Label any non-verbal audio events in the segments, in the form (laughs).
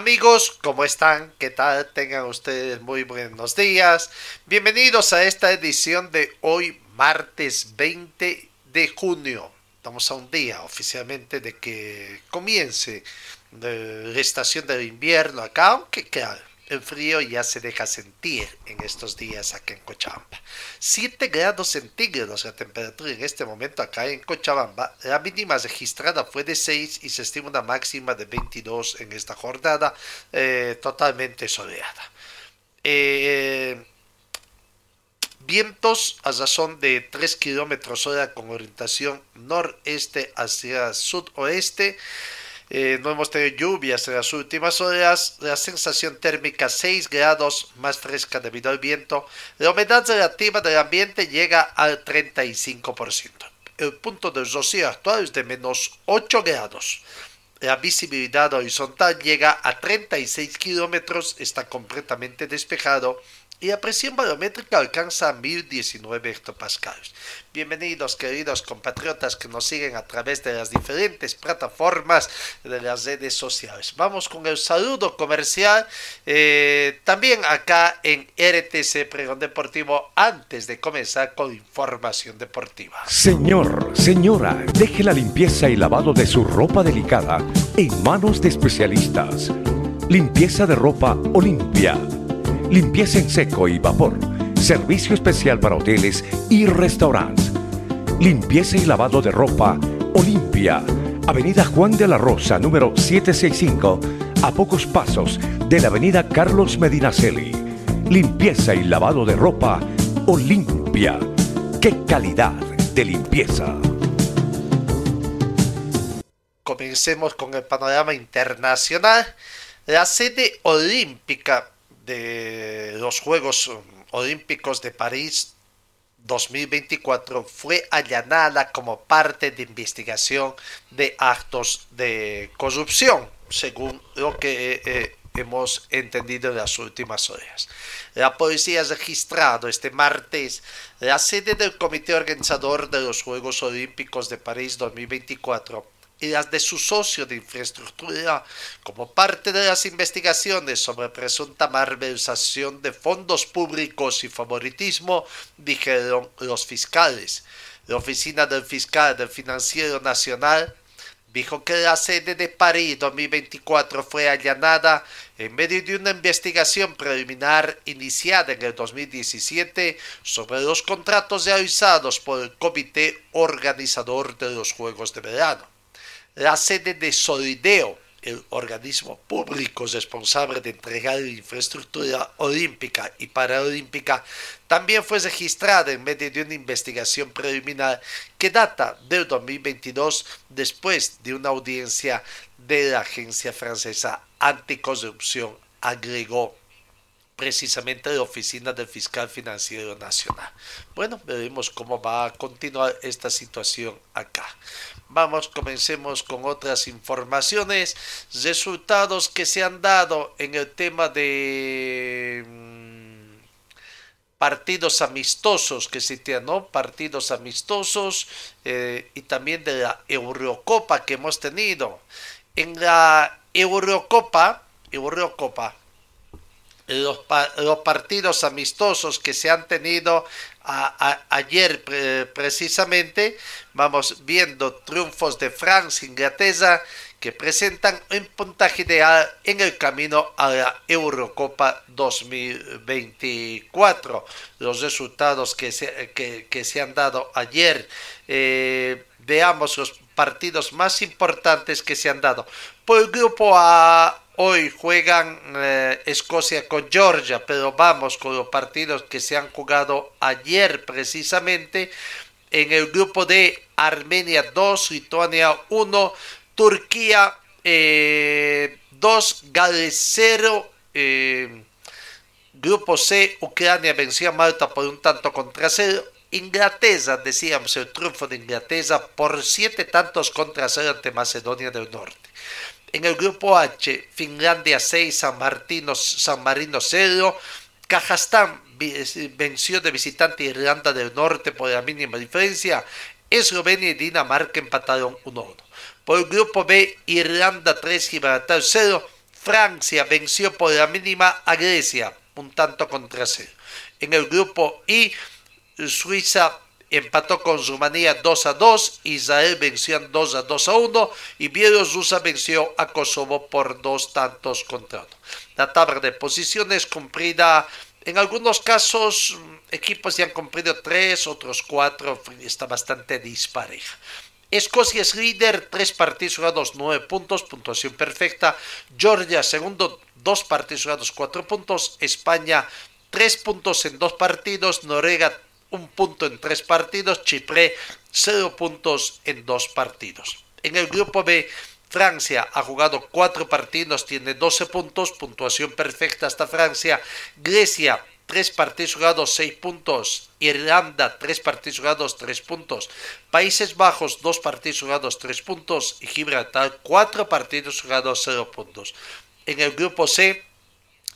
Amigos, ¿cómo están? ¿Qué tal? Tengan ustedes muy buenos días. Bienvenidos a esta edición de hoy, martes 20 de junio. Estamos a un día oficialmente de que comience la estación del invierno acá, aunque claro, el frío ya se deja sentir en estos días acá en Cochabamba. 7 grados centígrados la temperatura en este momento acá en Cochabamba. La mínima registrada fue de 6 y se estima una máxima de 22 en esta jornada eh, totalmente soleada. Eh, vientos a razón de 3 kilómetros hora con orientación noreste hacia sudoeste. Eh, no hemos tenido lluvias en las últimas horas. La sensación térmica 6 grados más fresca debido al viento. La humedad relativa del ambiente llega al 35%. El punto de rocío actual es de menos 8 grados. La visibilidad horizontal llega a 36 kilómetros, está completamente despejado y la presión barométrica alcanza 1019 hectopascales. Bienvenidos queridos compatriotas que nos siguen a través de las diferentes plataformas de las redes sociales. Vamos con el saludo comercial eh, también acá en RTC Pregón Deportivo antes de comenzar con información deportiva. Señor, señora, deje la limpieza y lavado de su ropa delicada en manos de especialistas. Limpieza de ropa Olimpia limpieza en seco y vapor, servicio especial para hoteles y restaurantes, limpieza y lavado de ropa Olimpia, Avenida Juan de la Rosa, número 765, a pocos pasos de la Avenida Carlos Medinaceli. Limpieza y lavado de ropa Olimpia. ¡Qué calidad de limpieza! Comencemos con el panorama internacional. La sede olímpica de los Juegos Olímpicos de París 2024 fue allanada como parte de investigación de actos de corrupción, según lo que eh, eh, hemos entendido en las últimas horas. La policía ha registrado este martes la sede del comité organizador de los Juegos Olímpicos de París 2024 y las de su socio de infraestructura como parte de las investigaciones sobre presunta malversación de fondos públicos y favoritismo, dijeron los fiscales. La oficina del fiscal del Financiero Nacional dijo que la sede de París 2024 fue allanada en medio de una investigación preliminar iniciada en el 2017 sobre los contratos realizados por el comité organizador de los Juegos de Verano la sede de Solideo, el organismo público responsable de entregar la infraestructura olímpica y paraolímpica, también fue registrada en medio de una investigación preliminar que data del 2022 después de una audiencia de la agencia francesa anticorrupción, agregó precisamente la oficina del fiscal financiero nacional. Bueno, veremos cómo va a continuar esta situación acá. Vamos, comencemos con otras informaciones, resultados que se han dado en el tema de mm, partidos amistosos que se ¿no? Partidos amistosos eh, y también de la Eurocopa que hemos tenido. En la Eurocopa, Eurocopa, los, los partidos amistosos que se han tenido ayer precisamente, vamos viendo triunfos de Francia, Inglaterra, que presentan un puntaje ideal en el camino a la Eurocopa 2024. Los resultados que se, que, se han dado ayer, eh, veamos los partidos más importantes que se han dado. Por el grupo A, hoy juegan eh, Escocia con Georgia, pero vamos con los partidos que se han jugado ayer precisamente. En el grupo de Armenia 2, Lituania 1, Turquía 2, eh, Gales 0. Eh, grupo C, Ucrania venció a Malta por un tanto contra 0. Inglaterra, decíamos, el triunfo de Inglaterra por 7 tantos contra 0 ante Macedonia del Norte. En el grupo H, Finlandia 6, San, Martino, San Marino 0. Kazajstán venció de visitante Irlanda del Norte por la mínima diferencia. Eslovenia y Dinamarca empataron 1-1. Por el grupo B, Irlanda 3, Gibraltar 0. Francia venció por la mínima a Grecia, un tanto contra 0. En el grupo I, Suiza empató con Rumanía 2 a 2, Israel venció 2 a 2 a 1 y Bielorrusia venció a Kosovo por dos tantos contra 1. La tabla de posiciones cumplida en algunos casos equipos ya han cumplido 3, otros 4, está bastante dispareja. Escocia es líder, tres partidos jugados, nueve puntos, puntuación perfecta. Georgia, segundo, dos partidos jugados, cuatro puntos. España, tres puntos en dos partidos. Noruega, un punto en tres partidos. Chipre, cero puntos en dos partidos. En el grupo B, Francia ha jugado cuatro partidos, tiene 12 puntos, puntuación perfecta hasta Francia. Grecia, tres partidos jugados, seis puntos. Irlanda, tres partidos jugados, tres puntos. Países Bajos, dos partidos jugados, tres puntos. Y Gibraltar, cuatro partidos jugados, cero puntos. En el grupo C,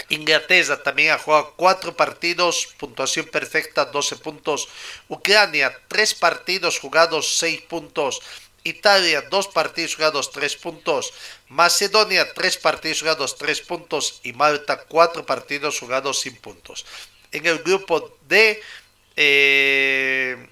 Inglaterra también ha jugado cuatro partidos, puntuación perfecta, 12 puntos. Ucrania, tres partidos jugados, seis puntos. Italia, dos partidos jugados, tres puntos. Macedonia, tres partidos jugados, tres puntos. Y Malta, cuatro partidos jugados, sin puntos. En el grupo D, eh,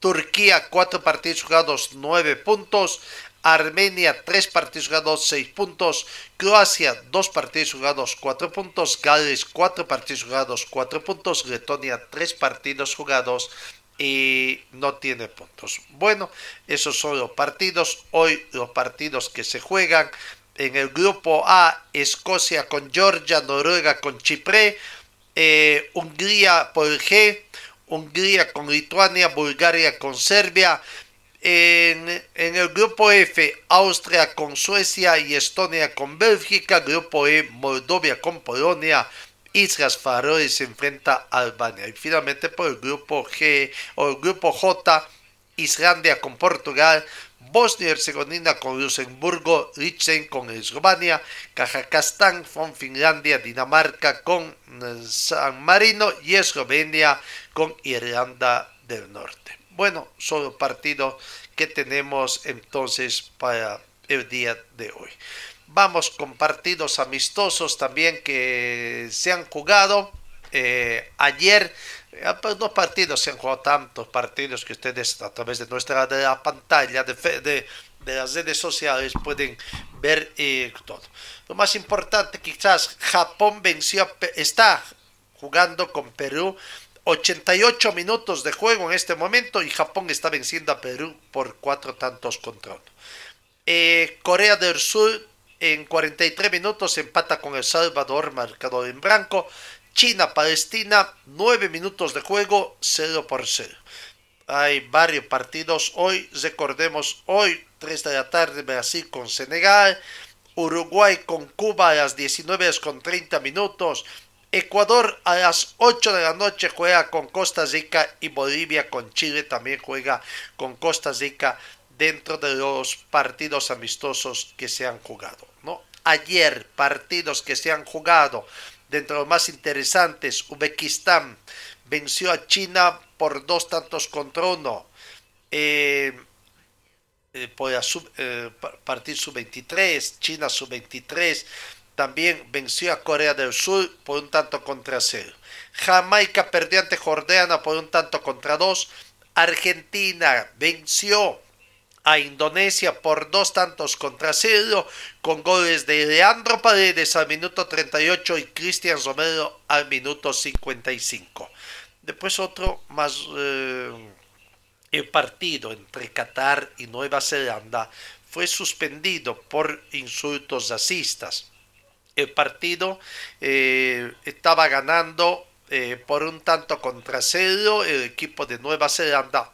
Turquía, cuatro partidos jugados, nueve puntos. Armenia, tres partidos jugados, seis puntos. Croacia, dos partidos jugados, cuatro puntos. Gales, cuatro partidos jugados, cuatro puntos. Letonia, tres partidos jugados, y no tiene puntos. Bueno, esos son los partidos. Hoy los partidos que se juegan. En el grupo A, Escocia con Georgia, Noruega con Chipre, eh, Hungría por G, Hungría con Lituania, Bulgaria con Serbia. En, el grupo F, Austria con Suecia y Estonia con Bélgica. Grupo E, Moldovia con Polonia. Islas Faroe se enfrenta a Albania. Y finalmente por el grupo G o el grupo J, Islandia con Portugal, Bosnia y Herzegovina con Luxemburgo, Liechtenstein con Eslovenia, Kazajstán con Finlandia, Dinamarca con eh, San Marino y Eslovenia con Irlanda del Norte. Bueno, solo partido que tenemos entonces para el día de hoy. Vamos con partidos amistosos también que se han jugado. Eh, ayer, eh, pues dos partidos se han jugado tantos partidos que ustedes a través de nuestra pantalla de, de, de las redes sociales pueden ver eh, todo. Lo más importante quizás Japón venció, está jugando con Perú 88 minutos de juego en este momento y Japón está venciendo a Perú por cuatro tantos contra uno. Corea del Sur en 43 minutos empata con El Salvador, marcador en blanco. China-Palestina, 9 minutos de juego, 0 por 0. Hay varios partidos hoy, recordemos, hoy 3 de la tarde Brasil con Senegal, Uruguay con Cuba a las 19 con 30 minutos, Ecuador a las 8 de la noche juega con Costa Rica y Bolivia con Chile también juega con Costa Rica dentro de los partidos amistosos que se han jugado. ¿no? Ayer, partidos que se han jugado, dentro de los más interesantes, Uzbekistán venció a China por dos tantos contra uno. Eh, eh, por sub, eh, partido sub-23, China sub-23, también venció a Corea del Sur por un tanto contra cero. Jamaica perdió ante Jordania por un tanto contra dos. Argentina venció a Indonesia por dos tantos contra cero, con goles de Leandro Paredes al minuto 38 y Cristian Romero al minuto 55. Después otro más... Eh, el partido entre Qatar y Nueva Zelanda fue suspendido por insultos racistas. El partido eh, estaba ganando eh, por un tanto contra cero el equipo de Nueva Zelanda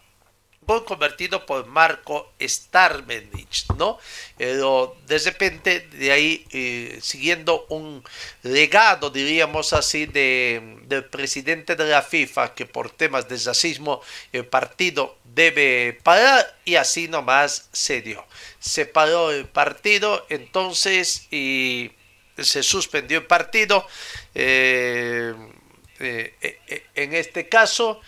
convertido por Marco Starmenich, ¿no? Pero de repente, de ahí, eh, siguiendo un legado, diríamos así, de, del presidente de la FIFA, que por temas de racismo el partido debe parar, y así nomás se dio. Se paró el partido, entonces, y se suspendió el partido. Eh, eh, en este caso,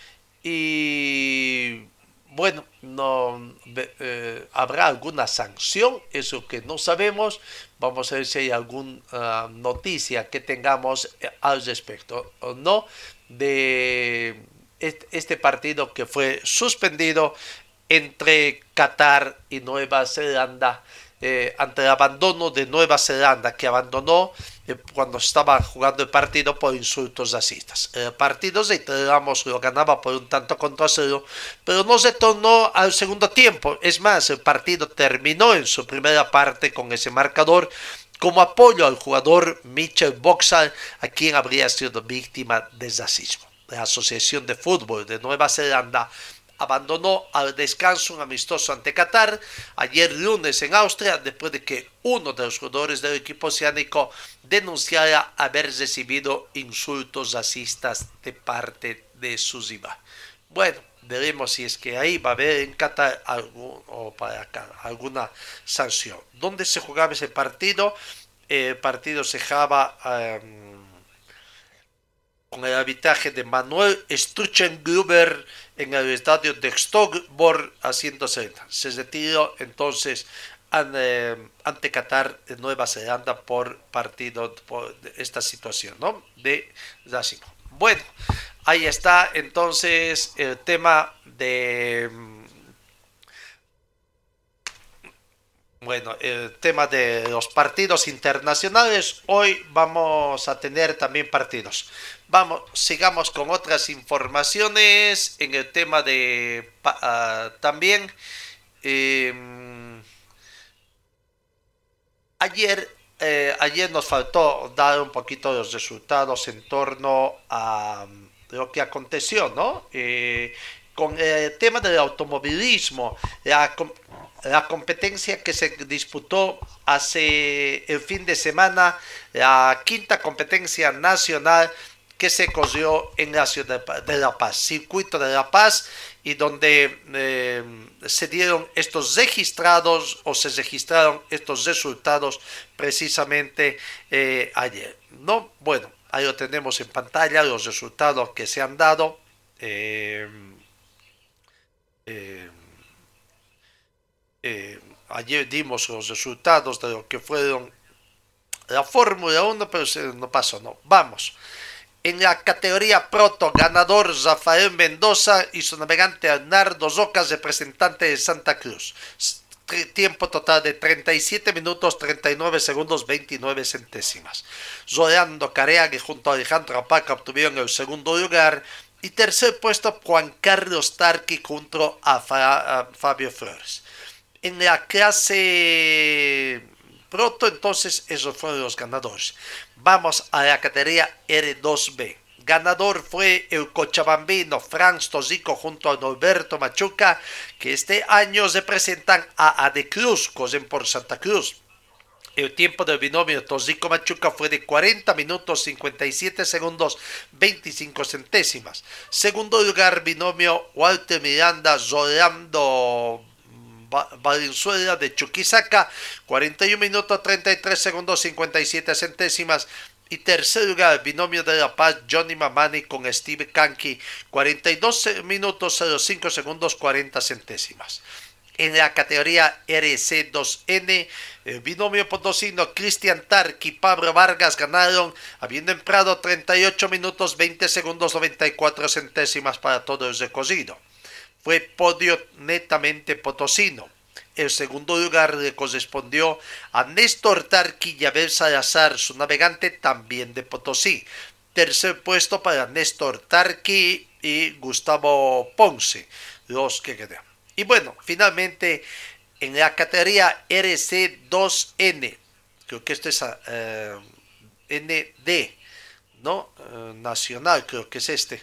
y bueno, no eh, habrá alguna sanción, eso que no sabemos. Vamos a ver si hay alguna ah, noticia que tengamos eh, al respecto o no de este partido que fue suspendido entre Qatar y Nueva Zelanda eh, ante el abandono de Nueva Zelanda, que abandonó eh, cuando estaba jugando el partido por insultos racistas. El partido, reiteramos, lo ganaba por un tanto contra cero, pero no se tornó al segundo tiempo. Es más, el partido terminó en su primera parte con ese marcador como apoyo al jugador Mitchell Boxall, a quien habría sido víctima de racismo. La Asociación de Fútbol de Nueva Zelanda abandonó al descanso un amistoso ante Qatar ayer lunes en Austria después de que uno de los jugadores del equipo oceánico denunciara haber recibido insultos racistas de parte de su Bueno, veremos si es que ahí va a haber en Qatar o para alguna sanción. ¿Dónde se jugaba ese partido? El partido se jugaba em, con el arbitraje de Manuel Struchengruber en el estadio de Stogborg a 160. Se retiró entonces eh, ante Qatar Nueva Zelanda por partido por esta situación ¿no? de racismo. Bueno, ahí está entonces el tema de bueno, el tema de los partidos internacionales. Hoy vamos a tener también partidos. Vamos, sigamos con otras informaciones en el tema de ah, también. Em, ayer, eh, ayer nos faltó dar un poquito de los resultados en torno a lo que aconteció, ¿no? Eh, con el tema del automovilismo, la competencia que se disputó hace el fin de semana, la quinta competencia nacional que se corrió en la ciudad de La Paz, circuito de La Paz, y donde eh, se dieron estos registrados o se registraron estos resultados precisamente eh, ayer. ¿no? Bueno, ahí lo tenemos en pantalla, los resultados que se han dado. Eh, ayer dimos los resultados de lo que fueron la Fórmula 1, pero no pasó, no. Vamos. En la categoría proto, ganador Rafael Mendoza y su navegante Arnardo Rocas, representante de Santa Cruz. Tiempo total de 37 minutos 39 segundos 29 centésimas. Rolando Careague junto a Alejandro Apaca obtuvieron el segundo lugar. Y tercer puesto Juan Carlos Tarqui junto a Fabio Flores. En la clase Proto, entonces, esos fueron los ganadores. Vamos a la categoría R2B. Ganador fue el cochabambino Franz Tosico junto a Norberto Machuca, que este año representan a Adecruz, corren por Santa Cruz. El tiempo del binomio Tosico Machuca fue de 40 minutos 57 segundos 25 centésimas. Segundo lugar, binomio Walter Miranda Rolando Valenzuela de Chuquisaca, 41 minutos 33 segundos 57 centésimas. Y tercer lugar, binomio de La Paz, Johnny Mamani con Steve Kanki, 42 minutos 05 segundos 40 centésimas. En la categoría RC2N, el binomio potosino Cristian Tark y Pablo Vargas ganaron, habiendo empleado 38 minutos 20 segundos 94 centésimas para todo el recorrido fue podio netamente potosino. El segundo lugar le correspondió a Néstor Tarqui y Abel Salazar, su navegante también de Potosí. Tercer puesto para Néstor Tarqui y Gustavo Ponce, los que quedan. Y bueno, finalmente en la categoría RC2N, creo que esto es eh, ND, ¿no? Eh, nacional, creo que es este.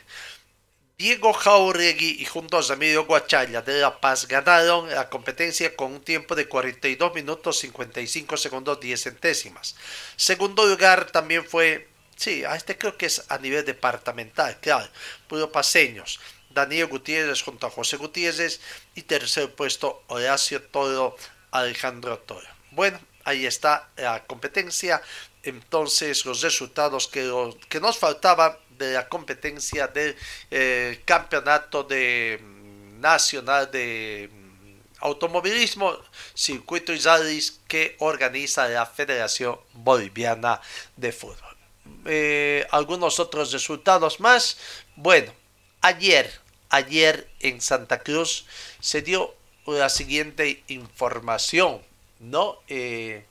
Diego Jauregui y junto a Ramiro Guachalla de La Paz ganaron la competencia con un tiempo de 42 minutos 55 segundos 10 centésimas. Segundo lugar también fue, sí, a este creo que es a nivel departamental, claro, puro paseños. Daniel Gutiérrez junto a José Gutiérrez y tercer puesto Horacio Toro, Alejandro Toro. Bueno, ahí está la competencia. Entonces los resultados que nos faltaban de la competencia del eh, campeonato de, mm, nacional de mm, automovilismo, circuito y que organiza la Federación Boliviana de Fútbol. Eh, algunos otros resultados más. Bueno, ayer ayer en Santa Cruz se dio la siguiente información, ¿no? Eh,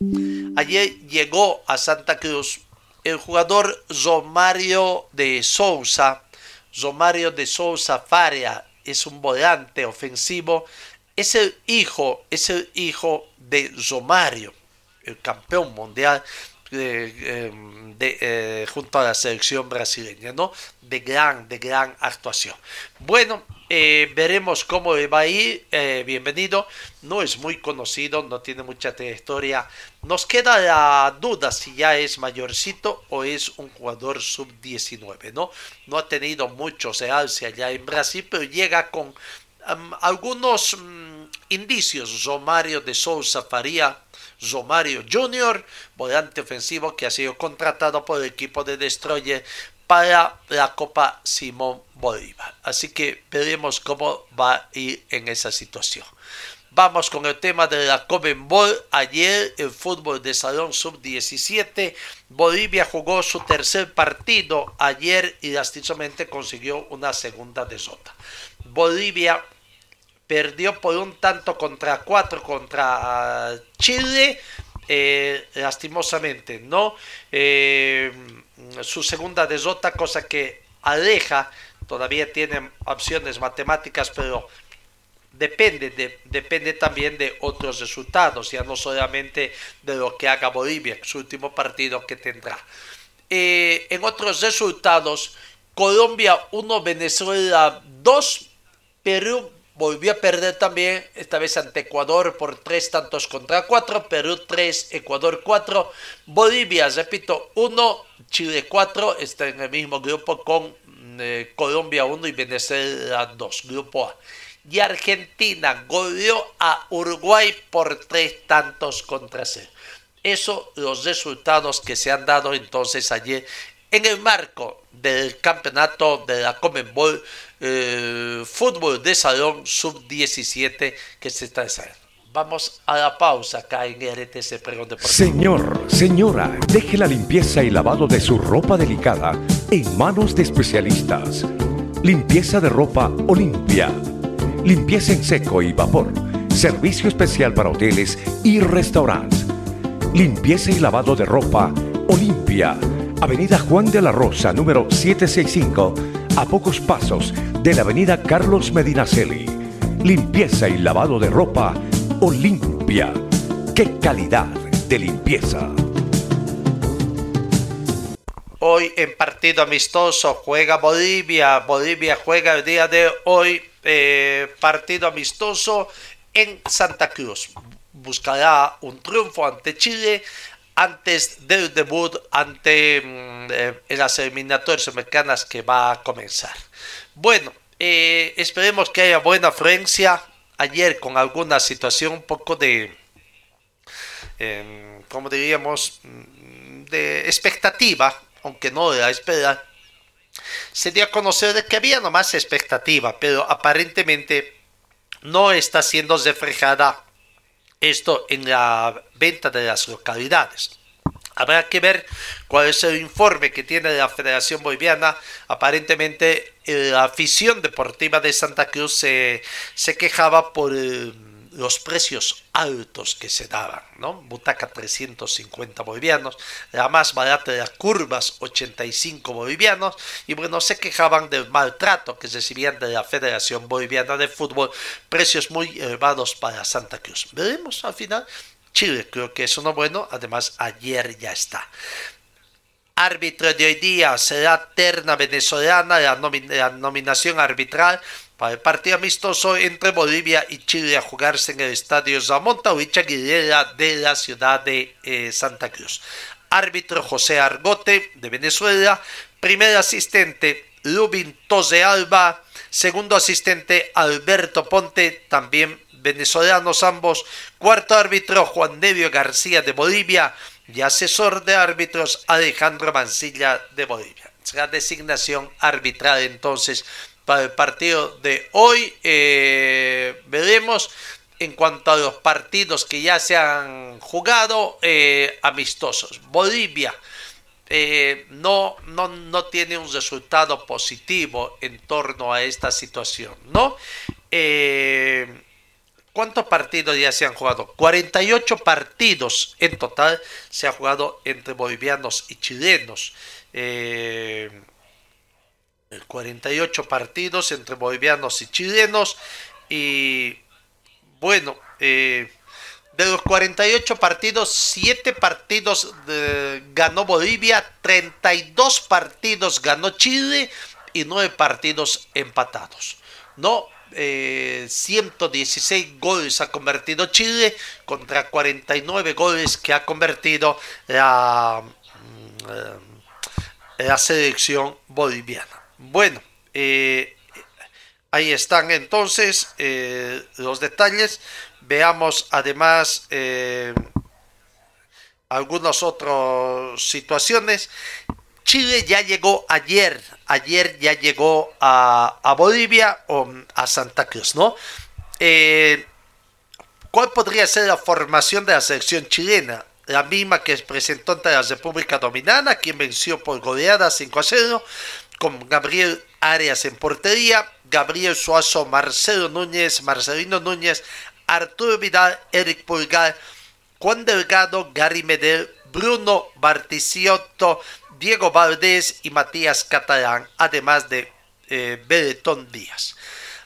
ayer llegó a Santa Cruz el jugador Romario de Sousa, Romario de Sousa Faria, es un volante ofensivo, es el hijo, es el hijo de Romario, el campeón mundial de, em, eh, junto a la selección brasileña, ¿no? De gran, de gran actuación. Bueno, eh, veremos cómo va a ir. Eh, bienvenido. No es muy conocido, no tiene mucha trayectoria. Nos queda la duda si ya es mayorcito o es un jugador sub-19, ¿no? No ha tenido mucho alce allá en Brasil, pero llega con algunos mm, indicios. Romario de Sousa Faría Romario Jr., volante ofensivo que ha sido contratado por el equipo de Destroyer para la Copa Simón Bolívar. Así que veremos cómo va a ir en esa situación. Vamos con el tema de la Ball. Ayer el fútbol de Salón Sub-17, Bolivia jugó su tercer partido ayer y lastimosamente consiguió una segunda desota. Bolivia perdió por un tanto contra cuatro contra Chile, eh, lastimosamente, ¿no? Eh, su segunda derrota, cosa que aleja, todavía tiene opciones matemáticas, pero depende, de, depende también de otros resultados, ya no solamente de lo que haga Bolivia, su último partido que tendrá. Eh, en otros resultados, Colombia 1, Venezuela 2, Perú volvió a perder también, esta vez ante Ecuador por tres tantos contra cuatro, Perú 3, Ecuador 4, Bolivia, repito, 1, Chile 4, está en el mismo grupo con eh, Colombia 1 y Venezuela 2, grupo A. Y Argentina goleó a Uruguay por tres tantos contra cero. Eso los resultados que se han dado entonces ayer en el marco del campeonato de la Comenbol eh, Fútbol de Salón Sub-17 que se está desarrollando. Vamos a la pausa acá en RTC Pregón Deportivo. Señor, señora, deje la limpieza y lavado de su ropa delicada en manos de especialistas. Limpieza de ropa Olimpia. Limpieza en seco y vapor. Servicio especial para hoteles y restaurantes. Limpieza y lavado de ropa Olimpia Avenida Juan de la Rosa, número 765, a pocos pasos de la Avenida Carlos Medinaceli. Limpieza y lavado de ropa Olimpia. ¡Qué calidad de limpieza! Hoy en partido amistoso juega Bolivia. Bolivia juega el día de hoy eh, partido amistoso en Santa Cruz. Buscará un triunfo ante Chile antes del debut ante mm, eh, las eliminatorias americanas que va a comenzar. Bueno, eh, esperemos que haya buena afluencia. Ayer con alguna situación un poco de, em, como diríamos, mm, de expectativa, aunque no de la espera, se dio a conocer de que había nomás expectativa, pero aparentemente no está siendo reflejada esto en la venta de las localidades. Habrá que ver cuál es el informe que tiene la Federación Boliviana. Aparentemente eh, la afición deportiva de Santa Cruz se, quejaba por eh, los precios altos que se daban, ¿no? Butaca 350 bolivianos, la más barata de las curvas 85 bolivianos, y bueno, se quejaban del maltrato que recibían de la Federación Boliviana de Fútbol, precios muy elevados para Santa Cruz. Veremos al final. Chile creo que es uno bueno, además ayer ya está. Árbitro de hoy día será Terna Venezolana, la, la nominación arbitral para el partido amistoso entre Bolivia y Chile a jugarse en el estadio Zamonta Aguilera de la ciudad de eh, Santa Cruz. Árbitro José Argote de Venezuela. Primer asistente Lubin Tose Alba. Segundo asistente Alberto Ponte, también venezolanos ambos. Cuarto árbitro Juan Nevio García de Bolivia. Y asesor de árbitros Alejandro Mancilla de Bolivia. Será designación arbitral entonces para el partido de hoy. Eh, veremos en cuanto a los partidos que ya se han jugado eh, amistosos. Bolivia eh, no, no, no, tiene un resultado positivo en torno a esta situación, ¿no? ¿Cuántos partidos ya se han jugado? 48 partidos en total se ha jugado entre bolivianos y chilenos. 48 partidos entre bolivianos y chilenos. Y bueno, eh, de los 48 partidos, 7 partidos ganó Bolivia, 32 partidos ganó Chile y 9 partidos empatados. ¿No? 116 eh, goles ha convertido Chile contra 49 goles que ha convertido la, mm, eh, la selección boliviana. Bueno, eh, ahí están entonces eh, los detalles. Veamos además eh, algunas otras situaciones. Chile ya llegó ayer, ayer ya llegó a, Bolivia o a Santa Cruz, ¿no? ¿Cuál podría ser la formación de la selección chilena? La misma que presentó ante la República Dominicana, quien venció por goleada 5 a 0 con Gabriel Arias en portería, Gabriel Suazo, Marcelo Núñez, Marcelino Núñez, Arturo Vidal, Eric Pulgar, Juan Delgado, Gary Medel, Bruno Barticiotto, Diego Valdés y Matías Catalán, además de eh, Beletón Díaz.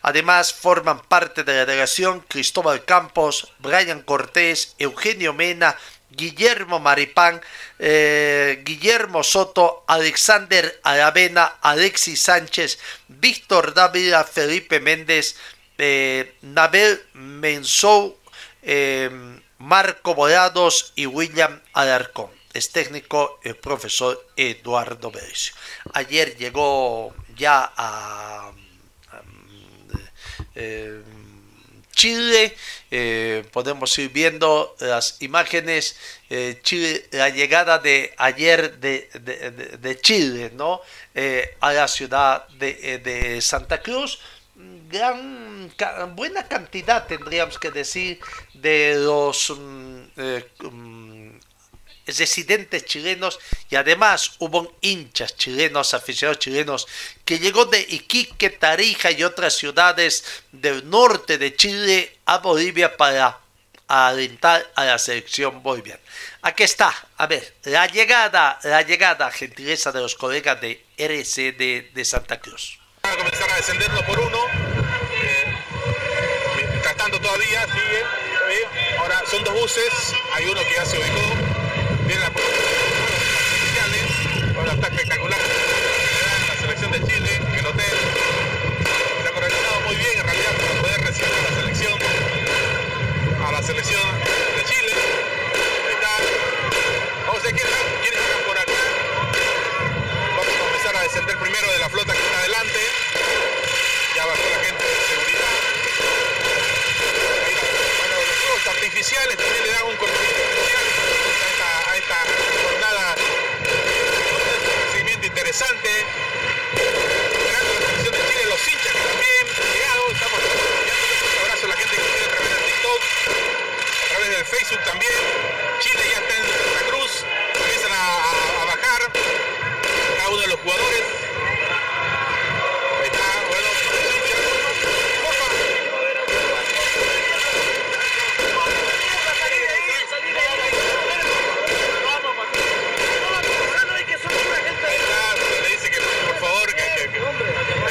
Además forman parte de la delegación Cristóbal Campos, Brian Cortés, Eugenio Mena, Guillermo Maripán, eh, Guillermo Soto, Alexander Aravena, Alexis Sánchez, Víctor Dávila, Felipe Méndez, eh, Nabel Mensou, eh, Marco Volados y William Alarcón. Es técnico el profesor Eduardo Berecio. Ayer llegó ya a, Chile. Eh, podemos ir viendo las imágenes. Eh, la llegada de ayer de, Chile ¿no? Eh, a la ciudad de, Santa Cruz. Gran, buena cantidad, tendríamos que decir, de los mm, mm, residentes chilenos y además hubo hinchas chilenos, aficionados chilenos, que llegó de Iquique, Tarija y otras ciudades del norte de Chile a Bolivia para alentar a la selección boliviana. Aquí está, a ver, la llegada, la llegada, gentileza de los colegas de RC de, Santa Cruz. a comenzar a descenderlo por uno, eh, mientras tanto todavía sigue, ahora son dos buses, hay uno que ya se ubicó, Viene la Bueno, está espectacular. La selección de Chile, el hotel. Se ha organizado muy bien en realidad para poder recibir a la selección. A la de Chile. Está. A ver quiénes están por acá. Vamos a comenzar a descender primero de la flota que está adelante. Ya bajó la gente de seguridad. Bueno, los artificiales también le dan un colorito esta jornada un interesante. Facebook también. Chile ya está en Santa Cruz, empiezan a, bajar cada uno de los jugadores. Ahí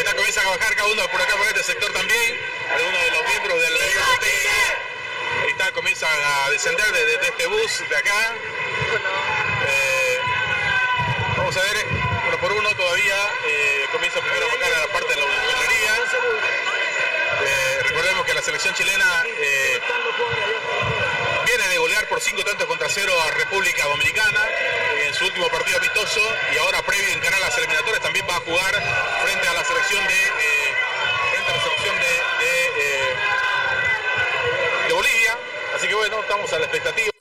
está, comienza a bajar cada uno por acá por este sector también comienzan a descender desde de, este bus de acá. Eh, vamos a ver, uno por uno todavía eh, comienza primero a bajar a la parte de la ingeniería. Eh, recordemos que la selección chilena viene de golear por cinco tantos contra cero a República Dominicana en su último partido amistoso y ahora previo en canal las eliminatorias también va a jugar frente a la selección de frente a la selección de, de Bolivia Así que bueno, estamos a la expectativa.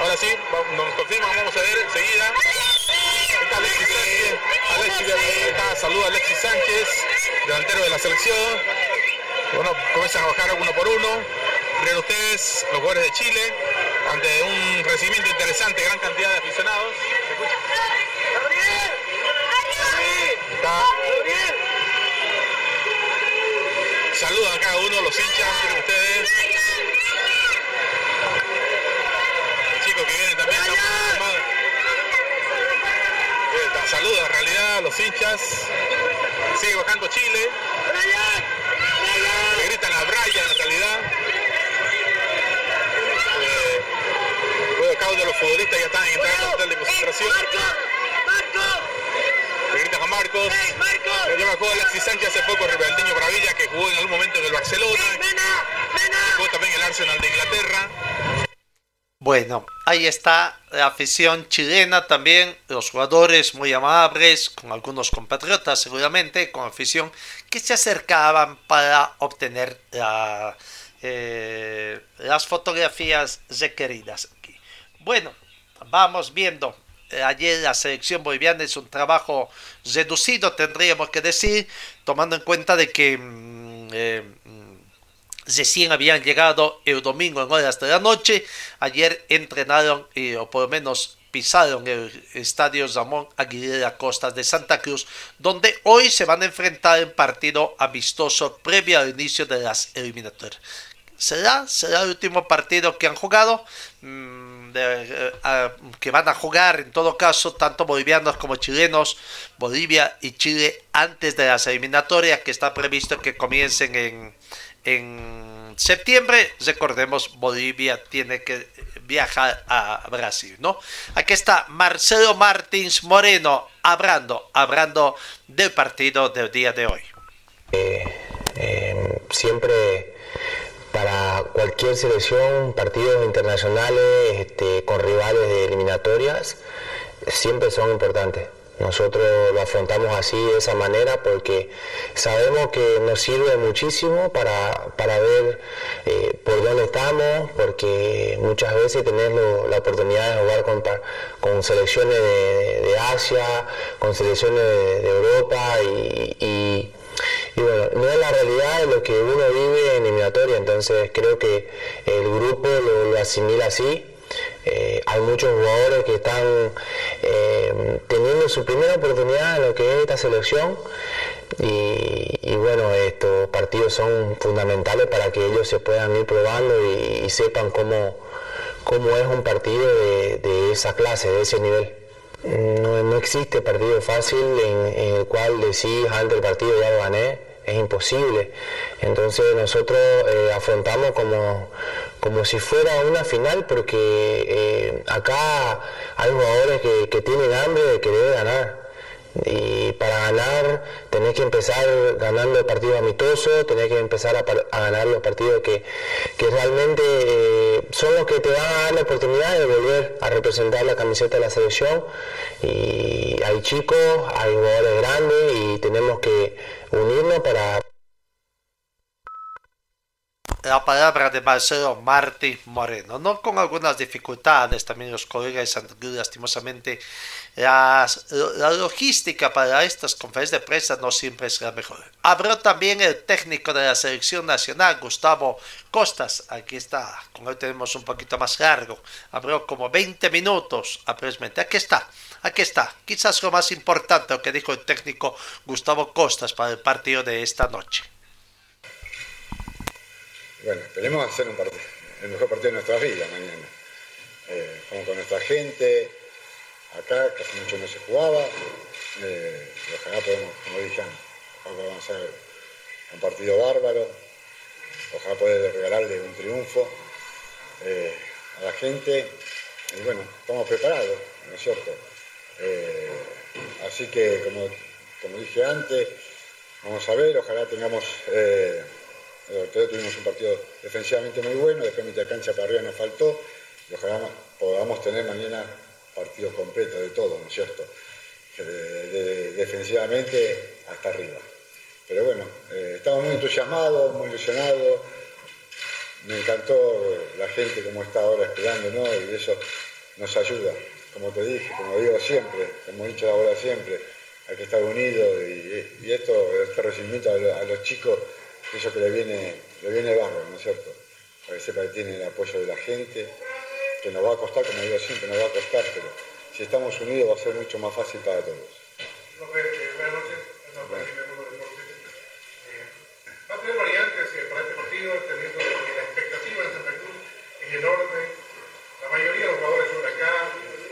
Ahora sí, nos confirman, vamos a ver enseguida. Está Alexis Sánchez. Alexis, está, saluda a Alexis Sánchez, delantero de la selección. Bueno, comienzan a bajar uno por uno. Miren ustedes, los jugadores de Chile, ante un recibimiento interesante, gran cantidad de aficionados. Está, saludan a cada uno, los hinchas, miren ustedes. chicos que vienen también. Saludos en realidad a los hinchas. Sigue bajando Chile. Le gritan a Brian en realidad. Eh, luego cada uno de los futbolistas ya están entrando al hotel de concentración. Le gritan a Marcos. Yo me acuerdo de Alexis Sánchez hace poco, Ribeldeño Bravilla, que jugó en algún momento en el Barcelona. Jugó también el Arsenal de Inglaterra. Bueno, ahí está la afición chilena también, los jugadores muy amables, con algunos compatriotas seguramente, con afición, que se acercaban para obtener eh, las fotografías requeridas aquí. Bueno, vamos viendo. Ayer la selección boliviana es un trabajo reducido, tendríamos que decir, tomando en cuenta de que mm, eh, recién habían llegado el domingo en horas de la noche. Ayer entrenaron, eh, o por lo menos pisaron el estadio Ramón Aguilera Costas de Santa Cruz, donde hoy se van a enfrentar en partido amistoso previo al inicio de las eliminatorias. ¿Será? ¿Será el último partido que han jugado? Mm, eh, que van a jugar en todo caso tanto bolivianos como chilenos, Bolivia y Chile antes de las eliminatorias que está previsto que comiencen en, en septiembre, recordemos, Bolivia tiene que viajar a Brasil, ¿no? Aquí está Marcelo Martins Moreno hablando, hablando del partido del día de hoy. Eh, siempre para cualquier selección, partidos internacionales este, con rivales de eliminatorias, siempre son importantes. Nosotros lo afrontamos así, de esa manera, porque sabemos que nos sirve muchísimo para, ver eh, por dónde estamos, porque muchas veces tenemos la oportunidad de jugar con, con selecciones de, Asia, con selecciones de, Europa y, bueno, no es la realidad de lo que uno vive en eliminatoria, entonces creo que el grupo lo asimila así eh, hay muchos jugadores que están eh, teniendo su primera oportunidad en lo que es esta selección y, bueno, estos partidos son fundamentales para que ellos se puedan ir probando y, sepan cómo, cómo es un partido de, esa clase, de ese nivel. No, existe partido fácil en, el cual decís antes del partido ya lo gané, es imposible. Entonces nosotros eh, afrontamos como, como si fuera una final, porque eh, acá hay jugadores que, tienen hambre de querer ganar. Y para ganar tenés que empezar ganando el partido amistoso, tenés que empezar a, ganar los partidos que, realmente eh, son los que te van a dar la oportunidad de volver a representar la camiseta de la selección. Y hay chicos, hay jugadores grandes y tenemos que unirnos para, la palabra de Marcelo Martí Moreno, no con algunas dificultades, también los colegas lastimosamente la logística para estas conferencias de prensa no siempre es la mejor. Habló también el técnico de la selección nacional, Gustavo Costas, aquí está, con él tenemos un poquito más largo, habló como 20 minutos aproximadamente, aquí está, aquí está, quizás lo más importante lo que dijo el técnico Gustavo Costas para el partido de esta noche. Bueno, esperemos hacer un partido, el mejor partido de nuestra vida mañana. Eh, con nuestra gente, acá, hace mucho no se jugaba. Eh, ojalá podemos, como dije, avanzar un partido bárbaro, ojalá poder regalarle un triunfo eh, a la gente. Y bueno, estamos preparados, ¿no es cierto? Eh, así que, como, como, dije antes, vamos a ver, ojalá tengamos... tuvimos un partido defensivamente muy bueno, después mitad cancha para arriba nos faltó, y ojalá podamos tener mañana partidos completos de todo, ¿no es cierto? defensivamente hasta arriba. Pero bueno, eh, estamos muy entusiasmados, muy ilusionados. Me encantó la gente como está ahora esperando, ¿no? Y eso nos ayuda, como te dije, como digo siempre, como he dicho ahora siempre, hay que estar unidos y, esto, este recibimiento a, los chicos, eso que le viene, le viene barro, ¿no es cierto? Para que sepa que tiene el apoyo de la gente, que nos va a costar, como digo siempre, nos va a costar, pero si estamos unidos va a ser mucho más fácil para todos. buenas noches. Va a tener variantes eh, para este partido, teniendo que la expectativa en Santa Cruz es enorme. La mayoría de los jugadores son de acá,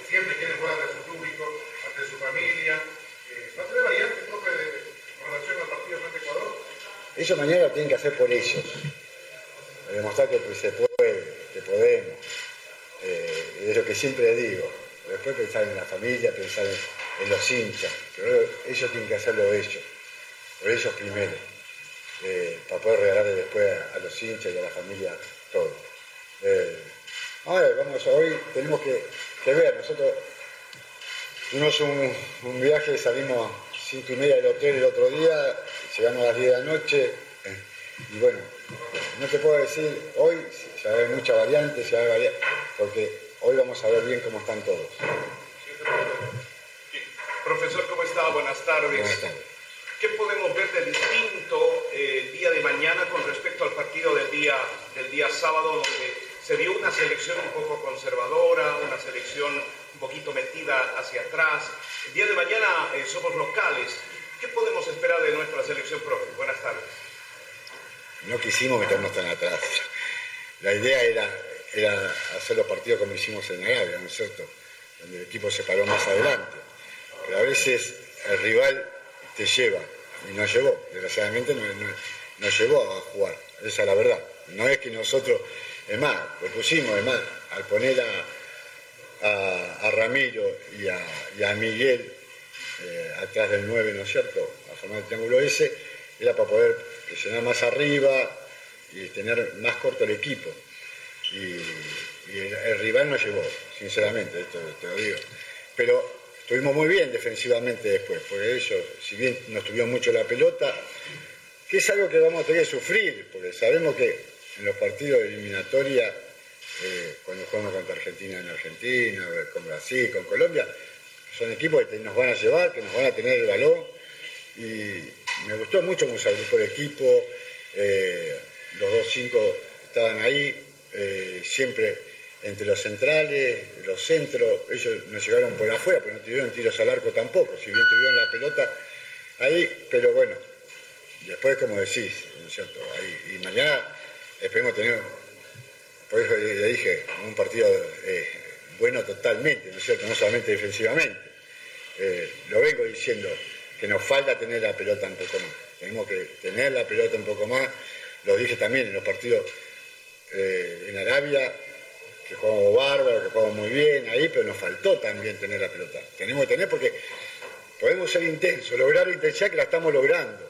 siempre quieren jugar ante su público, ante su familia. Eh, ¿Va a tener variantes, profe, de, relación al partido frente a Ecuador? Eso mañana lo tienen que hacer por ellos. Demostrar que se puede, que podemos. Eh, es lo que siempre digo. Después pensar en la familia, pensar en, los hinchas. Pero ellos tienen que hacerlo ellos. Por ellos primero. Eh, para poder regalarle después a, los hinchas y a la familia todo. Eh, vamos, hoy tenemos que, ver, nosotros tuvimos un, viaje, salimos a 5 y media del hotel el otro día, llegamos a las 10 de la noche, y bueno, no te puedo decir, hoy se va a ver mucha variante, se va a ver variante, porque hoy vamos a ver bien cómo están todos. Profesor, ¿cómo está? Buenas tardes. Buenas tardes. ¿Qué podemos ver de distinto eh, el día de mañana con respecto al partido del día, del día sábado, donde se vio una selección un poco conservadora, una selección un poquito metida hacia atrás? El día de mañana eh, somos locales. ¿Qué podemos esperar de nuestra selección, profe? Buenas tardes. No quisimos meternos tan atrás. La idea era, era hacer los partidos como hicimos en Arabia, ¿no es cierto? Donde el equipo se paró más adelante. Pero a veces el rival te lleva, y no llevó, desgraciadamente no, no, llevó a jugar, esa es la verdad. No es que nosotros, es más, lo pusimos, es más, al poner a, a, Ramiro y a, Miguel eh, atrás del 9, ¿no es cierto?, a formar el triángulo ese, era para poder presionar más arriba y tener más corto el equipo. Y, el, rival no llevó, sinceramente, esto te lo digo. Pero Estuvimos muy bien defensivamente después, porque ellos, si bien nos tuvieron mucho la pelota, que es algo que vamos a tener que sufrir, porque sabemos que en los partidos de eliminatoria, eh, cuando jugamos contra Argentina en Argentina, con Brasil, con Colombia, son equipos que nos van a llevar, que nos van a tener el balón, y me gustó mucho cómo se agrupó el equipo, eh, los dos cinco estaban ahí, eh, siempre entre los centrales, los centros, ellos no llegaron por afuera, pero no tuvieron tiros al arco tampoco, si bien tuvieron la pelota ahí, pero bueno, después como decís, ¿no es cierto? Ahí, y mañana esperemos tener, por eso le dije, un partido eh, bueno totalmente, ¿no es cierto? No solamente defensivamente. Eh, lo vengo diciendo, que nos falta tener la pelota un poco más. Tenemos que tener la pelota un poco más. Lo dije también en los partidos eh, en Arabia, que jugamos bárbaro, que jugamos muy bien ahí, pero nos faltó también tener la pelota. Tenemos que tener porque podemos ser intensos, lograr la intensidad que la estamos logrando,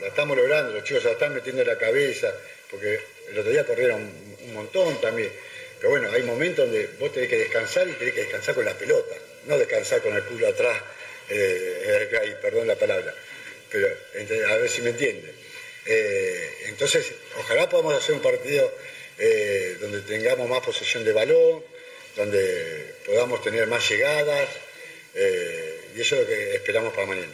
la estamos logrando, los chicos se la están metiendo en la cabeza, porque el otro día corrieron un, montón también. Pero bueno, hay momentos donde vos tenés que descansar y tenés que descansar con la pelota, no descansar con el culo atrás, eh, eh perdón la palabra, pero a ver si me entiende. Eh, entonces, ojalá podamos hacer un partido eh, donde tengamos más posesión de balón, donde podamos tener más llegadas, eh, y eso es lo que esperamos para mañana.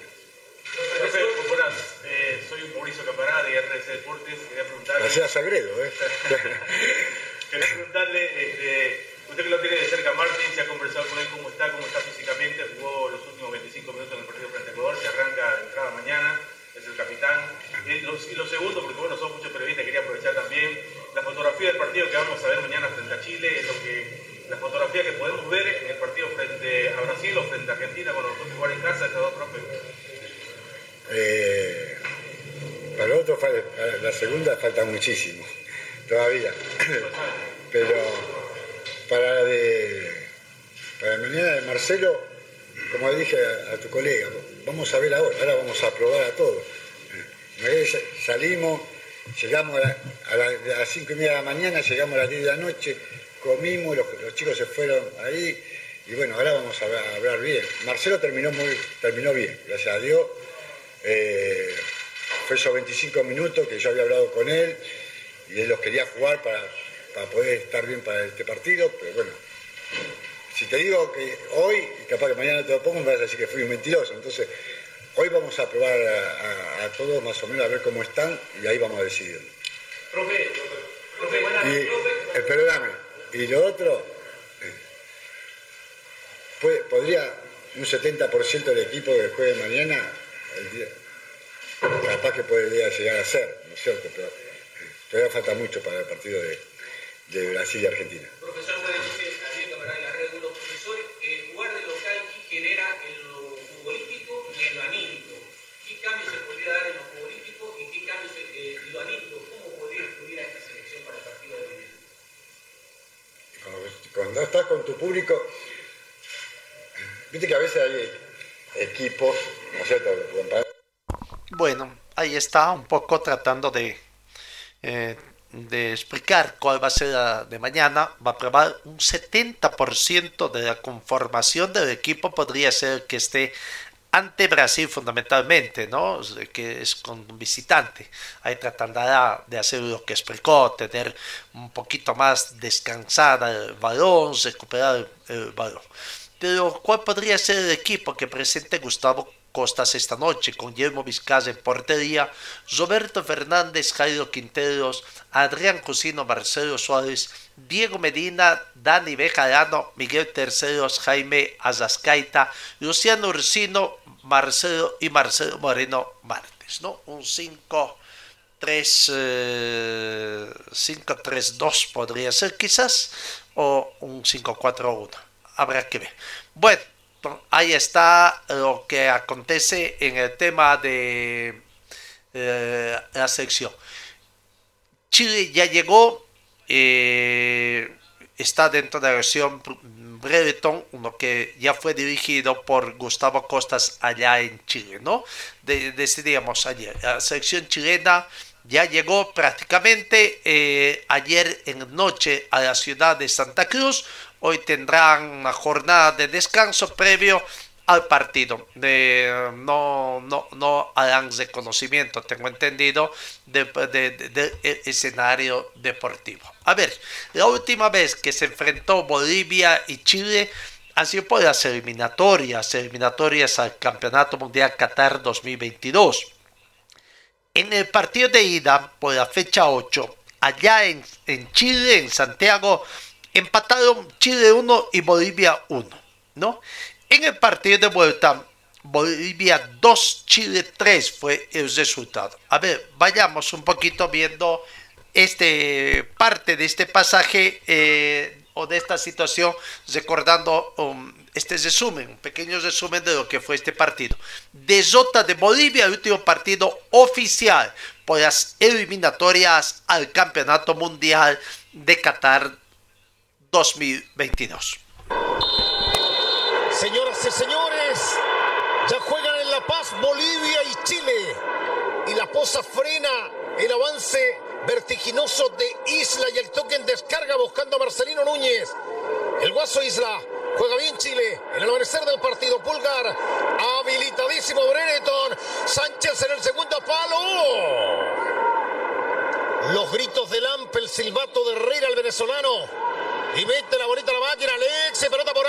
buenas, eh, soy Mauricio Capará de RC Deportes, quería preguntarle... Gracias a Sagredo, ¿eh? (laughs) quería preguntarle, este, usted que lo tiene de cerca, Martín, se ha conversado con él cómo está, cómo está físicamente, jugó los últimos 25 minutos en el partido frente a Ecuador, se arranca entrada mañana, es el capitán. Y lo, segundo, porque bueno, son muchos periodistas, quería aprovechar también la fotografía del partido que vamos a ver mañana frente a Chile, lo que, la fotografía que podemos ver en el partido frente a Brasil o frente a Argentina cuando nosotros jugar en casa, esas dos profe. Eh, para otro, fal- la segunda falta muchísimo, todavía. (coughs) Pero para la de, para mañana de Marcelo, como dije a, tu colega, vamos a ver ahora, ahora vamos a probar a todos. Eh, Salimos, llegamos a, la- a la- las cinco y media de la mañana, llegamos a las 10 de la noche, comimos, los, los chicos se fueron ahí, y bueno, ahora vamos a hablar bien. Marcelo terminó muy, terminó bien, gracias a Dios. Eh, fue esos 25 minutos que yo había hablado con él y él los quería jugar para, para poder estar bien para este partido, pero bueno, si te digo que hoy, y capaz que mañana te lo pongo, me vas a decir que fui un mentiroso. Entonces, hoy vamos a probar a, a- a todos más o menos a ver cómo están y ahí vamos a decidir. Profe, profe, Y, profe. eh, perdóname, y lo otro, eh, puede- podría un 70% del equipo que juegue mañana, el día, capaz que podría llegar a ser, ¿no es cierto? Pero todavía falta mucho para el partido de, de Brasil y Argentina. Profesor, puede decir, abierto para la red de los profesores, eh, jugar de local, ¿qué genera en lo futbolístico y en lo anímico? ¿Qué cambio se podría dar en lo futbolístico y qué cambio eh, en lo anímico? ¿Cómo podría influir a esta selección para el partido de mañana? cuando, cuando estás con tu público, viste que a veces hay equipos, ¿no es cierto? Bueno, ahí está un poco tratando de, eh, de explicar cuál va a ser la de mañana. Va a probar un 70% de la conformación del equipo podría ser que esté ante Brasil fundamentalmente, ¿no? Que es con un visitante. Ahí tratará de hacer lo que explicó, tener un poquito más descansada el balón, recuperar el, el balón. Pero ¿cuál podría ser el equipo que presente Gustavo Costas esta noche con Guillermo Vizcaya en portería, Roberto Fernández, Jairo Quinteros, Adrián Cusino, Marcelo Suárez, Diego Medina, Dani Bejarano, Miguel Terceros, Jaime Azascaita, Luciano Ursino, Marcelo y Marcelo Moreno Martes, ¿no? Un 5 3 eh, 5-3-2 podría ser quizás o un 5-4-1 habrá que ver bueno ahí está lo que acontece en el tema de eh, la selección Chile ya llegó eh, está dentro de la versión Brereton, uno que ya fue dirigido por Gustavo Costas allá en Chile, ¿no? De- decidíamos ayer. La selección chilena ya llegó prácticamente eh, ayer en noche a la ciudad de Santa Cruz. Hoy tendrán una jornada de descanso previo al partido. De, no, no, no harán reconocimiento, tengo entendido, del de, de- de- de escenario deportivo. A ver, la última vez que se enfrentó Bolivia y Chile ha sido por las eliminatorias, eliminatorias al Campeonato Mundial Qatar 2022. En el partido de ida, por la fecha 8, allá en, en Chile, en Santiago, empataron Chile 1 y Bolivia 1, ¿no? En el partido de vuelta, Bolivia 2, Chile 3 fue el resultado. A ver, vayamos un poquito viendo este parte de este pasaje eh, o de esta situación, recordando um, este resumen, un pequeño resumen de lo que fue este partido. Desota de Bolivia, el último partido oficial por las eliminatorias al Campeonato Mundial de Qatar 2022. Señoras y señores, ya juegan en La Paz Bolivia y Chile. Y la posa frena el avance vertiginoso de Isla y el toque en descarga buscando a Marcelino Núñez. El Guaso Isla juega bien En el amanecer del partido. Pulgar habilitadísimo Brereton. Sánchez en el segundo palo. Los gritos de Lampe, el silbato de Herrera, el venezolano. Y mete la bonita la máquina, Alexe, pelota por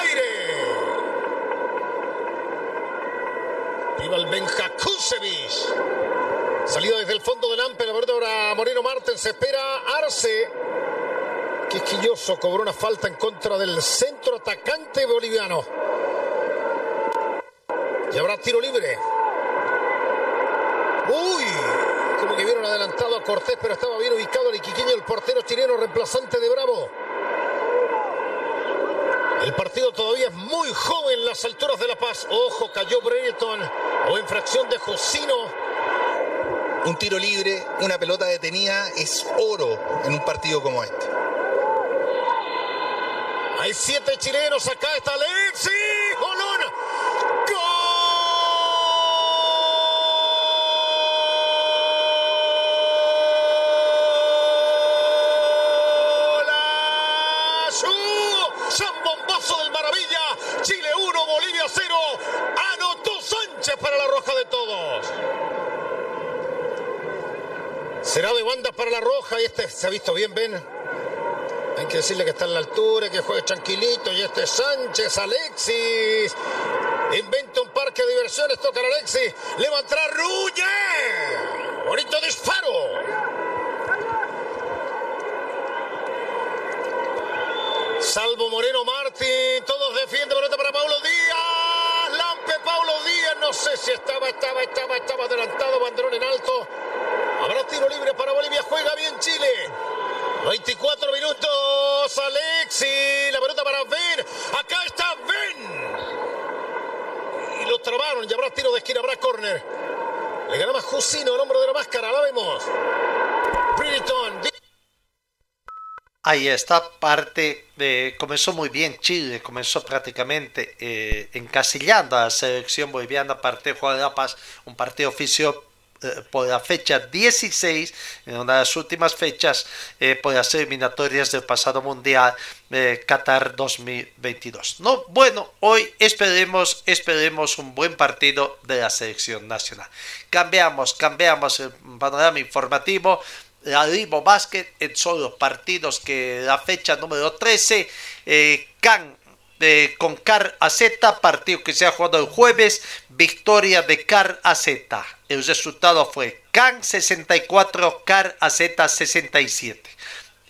aire. Viva el Benja Kusevich. Salida desde el fondo del Ampe, la pelota para Moreno Martens. Espera Arce. Quisquilloso cobró una falta en contra del centro atacante boliviano. Y habrá tiro libre. Uy, como que vieron adelantado a Cortés, pero estaba bien ubicado el iquiqueño, el portero chileno reemplazante de Bravo. El partido todavía es muy joven en las alturas de La Paz. Ojo, cayó Brereton o infracción de Josino. Un tiro libre, una pelota detenida es oro en un partido como este. Hay siete chilenos, acá está Alexis Colón. San Bombazo del Maravilla. Chile 1, Bolivia 0. Anotó Sánchez para la roja de todos. Será de banda para la roja y este se ha visto bien, ven. Que decirle que está en la altura, que juegue tranquilito. Y este es Sánchez, Alexis. Inventa un parque de diversiones, toca a Alexis. Le va a entrar Ruye. Bonito disparo. Salvo Moreno Martín. Todos defienden pelota para Paulo Díaz. Lampe Paulo Díaz. No sé si estaba, estaba, estaba, estaba adelantado. Banderón en alto. Habrá tiro libre para Bolivia. Juega bien Chile. 24 minutos, Alexi, la pelota para Ben, acá está Ben. Y lo trabaron, y habrá tiro de esquina, habrá córner. Le ganaba Jusino, el hombro de la máscara, la vemos. Bridgeton. Ahí está parte de comenzó muy bien Chile, comenzó prácticamente eh, encasillando a la selección boliviana parte de Paz, un partido oficio por la fecha 16, en una de las últimas fechas, eh, por las eliminatorias del pasado Mundial eh, Qatar 2022. No, bueno, hoy esperemos, esperemos un buen partido de la selección nacional. Cambiamos, cambiamos el panorama informativo. La Limo Basket en solo partidos que la fecha número 13, eh, Can eh, con Car AZ, partido que se ha jugado el jueves, victoria de Car AZ. El resultado fue CAN 64, Car AZ 67.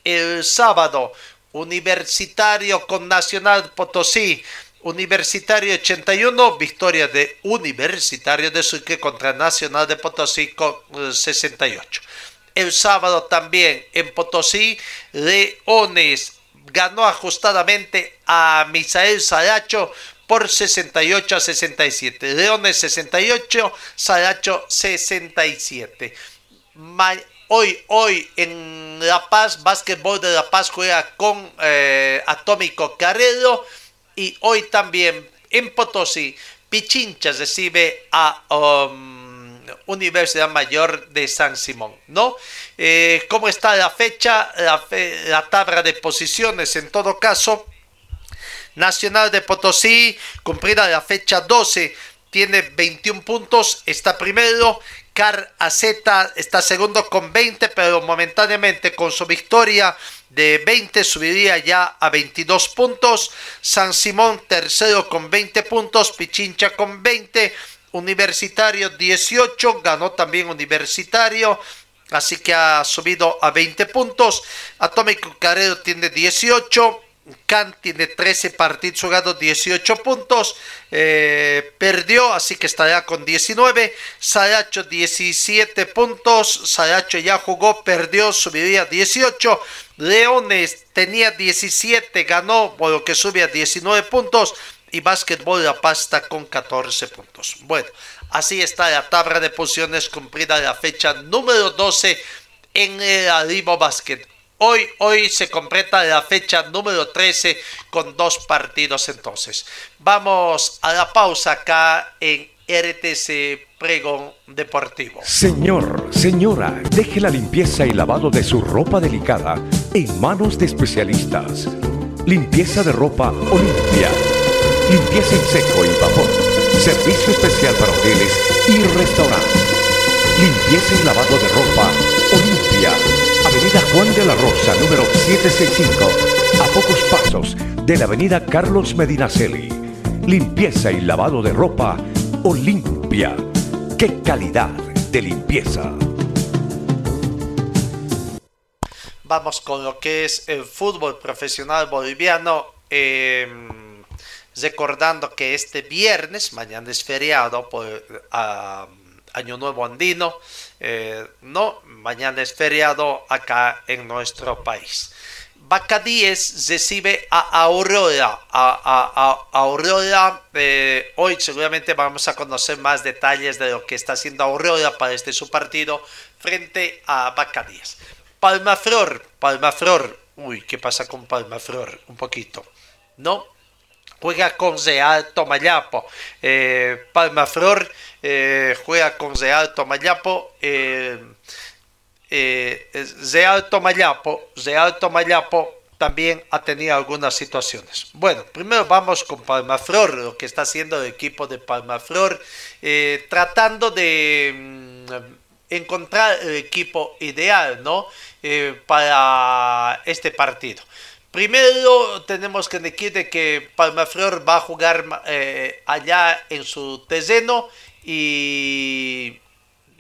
El sábado, Universitario con Nacional Potosí, Universitario 81, victoria de Universitario de Sucre contra Nacional de Potosí con eh, 68. El sábado también en Potosí, Leones ganó ajustadamente a Misael Saracho por 68 a 67. Leones 68, Saracho 67. Ma hoy, hoy en La Paz, Básquetbol de La Paz juega con eh, Atómico Carrero y hoy también en Potosí, Pichinchas recibe a um, Universidad Mayor de San Simón, ¿no? Eh, ¿Cómo está la fecha? La, fe, la tabla de posiciones, en todo caso, Nacional de Potosí, cumplida la fecha 12, tiene 21 puntos, está primero. Car AZ está segundo con 20, pero momentáneamente con su victoria de 20 subiría ya a 22 puntos. San Simón tercero con 20 puntos, Pichincha con 20, Universitario 18, ganó también Universitario. Así que ha subido a 20 puntos. Atómico Carrero tiene 18. Can tiene 13 partidos jugados, 18 puntos. Eh, perdió, así que estará con 19. Saracho 17 puntos. Saracho ya jugó, perdió, subiría 18. Leones tenía 17, ganó, por lo que sube a 19 puntos. Y Básquetbol La Paz está con 14 puntos. Bueno, así está la tabla de posiciones cumplida la fecha número 12 en el Arribo Basket. Hoy, hoy se completa la fecha número 13 con dos partidos entonces. Vamos a la pausa acá en RTC Pregón Deportivo. Señor, señora, deje la limpieza y lavado de su ropa delicada en manos de especialistas. Limpieza de ropa Olimpia. Limpieza en seco y vapor. Servicio especial para hoteles y restaurantes. Limpieza y lavado de ropa Olimpia. Avenida Juan de la Rosa, número 765, a pocos pasos de la Avenida Carlos Medinaceli. Limpieza y lavado de ropa Olimpia. ¡Qué calidad de limpieza! Vamos con lo que es el fútbol profesional boliviano. Eh, recordando que este viernes, mañana es feriado por uh, Año Nuevo Andino, eh, no, mañana es feriado acá en nuestro país. Bacadíes recibe a Aurora. A, a- a- Aurora, eh, hoy seguramente vamos a conocer más detalles de lo que está haciendo Aurora para este su partido frente a Bacadíes. Palmaflor, Palmaflor. Uy, ¿qué pasa con Palmaflor? Un poquito. ¿No? Juega con Real Tomayapo. Eh, Palmaflor eh, juega con Real Tomayapo. Eh, eh, Real Tomayapo, Real también ha tenido algunas situaciones. Bueno, primero vamos con Palmaflor, lo que está haciendo el equipo de Palmaflor, eh, tratando de mm, encontrar el equipo ideal, ¿no? Eh, para este partido. Primero tenemos que decir de que Palmaflor va a jugar eh, allá en su terreno y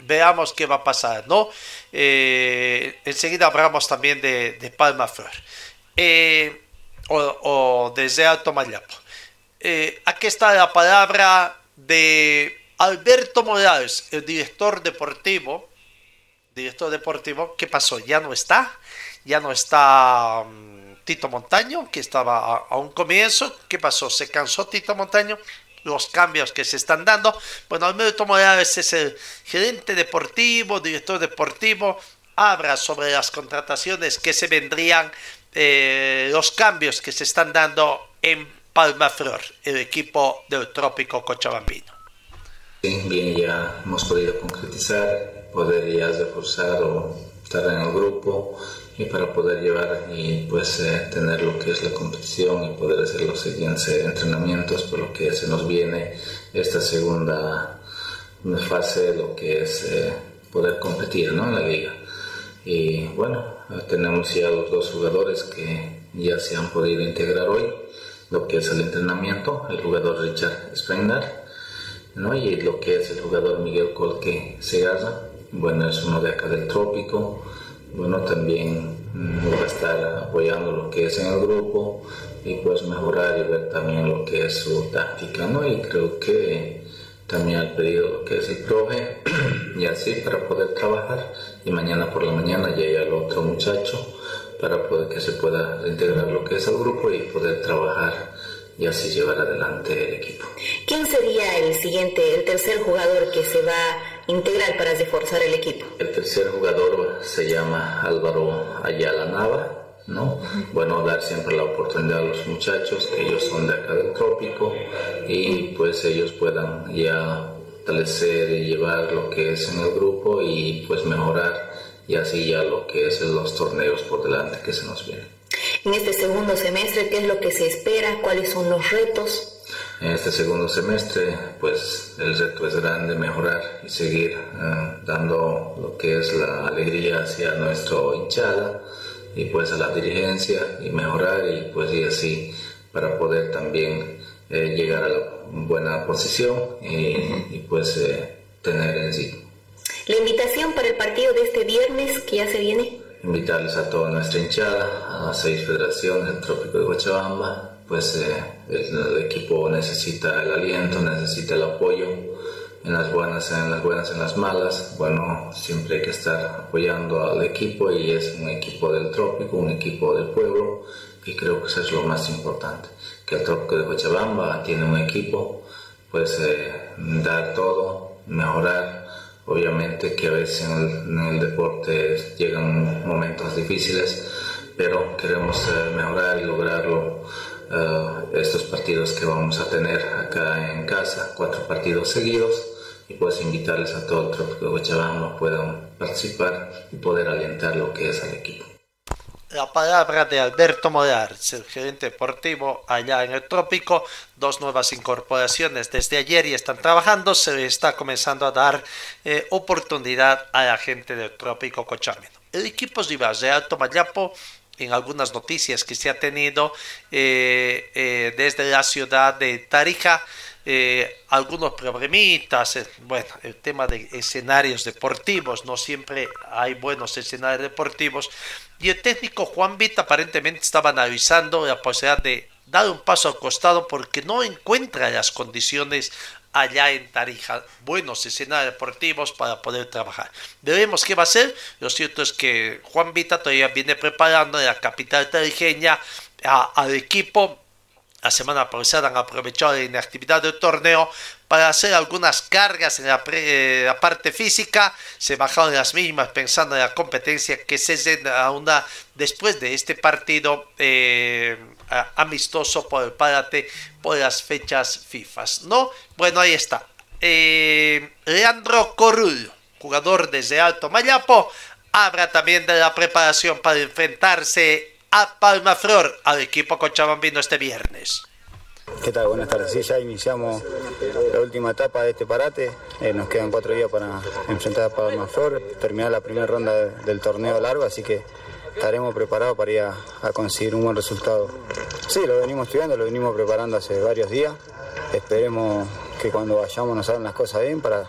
veamos qué va a pasar, ¿no? Eh, enseguida hablamos también de, de Palmaflor eh, o, o de Real Tomayapo. Eh, aquí está la palabra de Alberto Morales, el director deportivo. Director deportivo, ¿qué pasó? ¿Ya no está? ¿Ya no está um, Tito Montaño, que estaba a, a un comienzo? ¿Qué pasó? ¿Se cansó Tito Montaño? los cambios que se están dando. Bueno, Alberto Morales es el gerente deportivo, director deportivo, habla sobre las contrataciones que se vendrían, eh, los cambios que se están dando en Palmaflor, el equipo del Trópico Cochabambino. Bien, ya hemos podido concretizar, poder ya reforzar o estar en el grupo y para poder llevar y pues eh, tener lo que es la competición y poder hacer los siguientes entrenamientos por lo que se nos viene esta segunda fase, lo que es eh, poder competir ¿no? en la liga. Y bueno, tenemos ya los dos jugadores que ya se han podido integrar hoy, lo que es el entrenamiento, el jugador Richard Spengler, ¿no? y lo que es el jugador Miguel Colque Segarra, bueno, es uno de acá del trópico, bueno, también va a estar apoyando lo que es en el grupo y pues mejorar y ver también lo que es su táctica, ¿no? Y creo que también al pedido lo que es el profe (clears throat) y así para poder trabajar y mañana por la mañana llega el otro muchacho para poder que se pueda reintegrar lo que es el grupo y poder trabajar y así llevar adelante el equipo. ¿Quién sería el siguiente, el tercer jugador que se va a integrar para reforzar el equipo? El tercer jugador se llama Álvaro Ayala Nava, ¿no? Bueno, dar siempre la oportunidad a los muchachos, que ellos son de acá del trópico, y pues ellos puedan ya fortalecer y llevar lo que es en el grupo y pues mejorar y así ya lo que es en los torneos por delante que se nos vienen. En este segundo semestre, ¿qué es lo que se espera? ¿Cuáles son los retos? En este segundo semestre, pues el reto es grande, mejorar y seguir eh, dando lo que es la alegría hacia nuestro hinchada y pues a la dirigencia y mejorar y pues y así para poder también eh, llegar a la buena posición y, y pues eh, tener en sí. La invitación para el partido de este viernes que ya se viene. Invitarles a toda nuestra hinchada, a las seis federaciones del Trópico de Cochabamba, pues eh, el, equipo necesita el aliento, necesita el apoyo en las buenas, en las buenas, en las malas. Bueno, siempre hay que estar apoyando al equipo y es un equipo del Trópico, un equipo del pueblo y creo que eso es lo más importante, que el Trópico de Cochabamba tiene un equipo, pues eh, dar todo, mejorar. Obviamente que a veces en el, en el deporte llegan momentos difíciles, pero queremos eh, mejorar y lograrlo uh, estos partidos que vamos a tener acá en casa, cuatro partidos seguidos, y pues invitarles a todo el trópico Cochabamba puedan participar y poder alentar lo que es al equipo. La palabra de Alberto Morales, el gerente deportivo allá en el trópico, dos nuevas incorporaciones desde ayer y están trabajando, se le está comenzando a dar eh, oportunidad a la gente del trópico Cochabamba. El equipo rival de Alto Mayapo en algunas noticias que se ha tenido eh, eh, desde la ciudad de Tarija, eh, algunos problemitas, bueno, el tema de escenarios deportivos, no siempre hay buenos escenarios deportivos, y el técnico Juan Vita aparentemente estaba analizando la posibilidad de dar un paso al costado porque no encuentra las condiciones allá en Tarija. Buenos escenarios deportivos para poder trabajar. Veremos qué va a ser. Lo cierto es que Juan Vita todavía viene preparando en la capital tarijeña al equipo la semana pasada han aprovechado la inactividad del torneo para hacer algunas cargas en la, eh, parte física. Se bajaron las mismas pensando en la competencia que se a una después de este partido eh, amistoso por párate por las fechas FIFA. ¿no? Bueno, ahí está. Eh, Leandro Corrul, jugador desde Alto Mayapo, habla también de la preparación para enfrentarse a Palmaflor al equipo cochabambino este viernes. ¿Qué tal? Buenas tardes. Sí, ya iniciamos la última etapa de este parate. Eh, nos quedan cuatro días para enfrentar a Palmaflor, terminar la primera ronda del torneo largo, así que estaremos preparados para ir a, conseguir un buen resultado. Sí, lo venimos estudiando, lo venimos preparando hace varios días. Esperemos que cuando vayamos nos salgan las cosas bien para,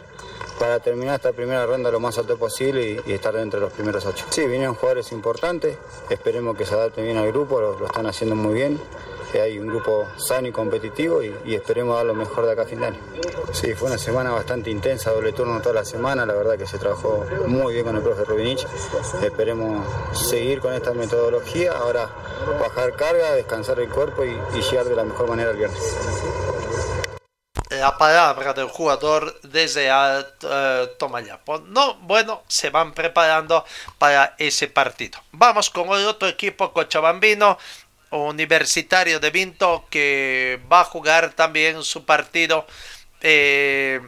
para terminar esta primera ronda lo más alto posible y, estar dentro de los primeros ocho. Sí, vinieron jugadores importantes, esperemos que se adapten bien al grupo, lo, están haciendo muy bien. Hay un grupo sano y competitivo y, esperemos dar lo mejor de acá a fin de año. Sí, fue una semana bastante intensa, doble turno toda la semana, la verdad que se trabajó muy bien con el profe Rubinich. Esperemos seguir con esta metodología, ahora bajar carga, descansar el cuerpo y, y llegar de la mejor manera el viernes la palabra del jugador desde uh. No, bueno, se van preparando para ese partido. Vamos con otro equipo cochabambino, Universitario de Vinto, que va a jugar también su partido eh,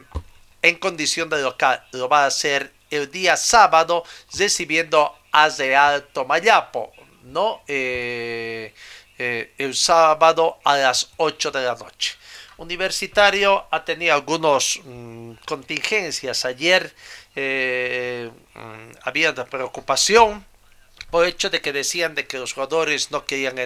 en condición de local. Lo va a hacer el día sábado recibiendo a Real Tomayapo, ¿no? Eh, eh, el sábado a las 8 de la noche. Universitario ha tenido algunas mm, contingencias. Ayer mm, había preocupación por hecho de que decían de que los jugadores no querían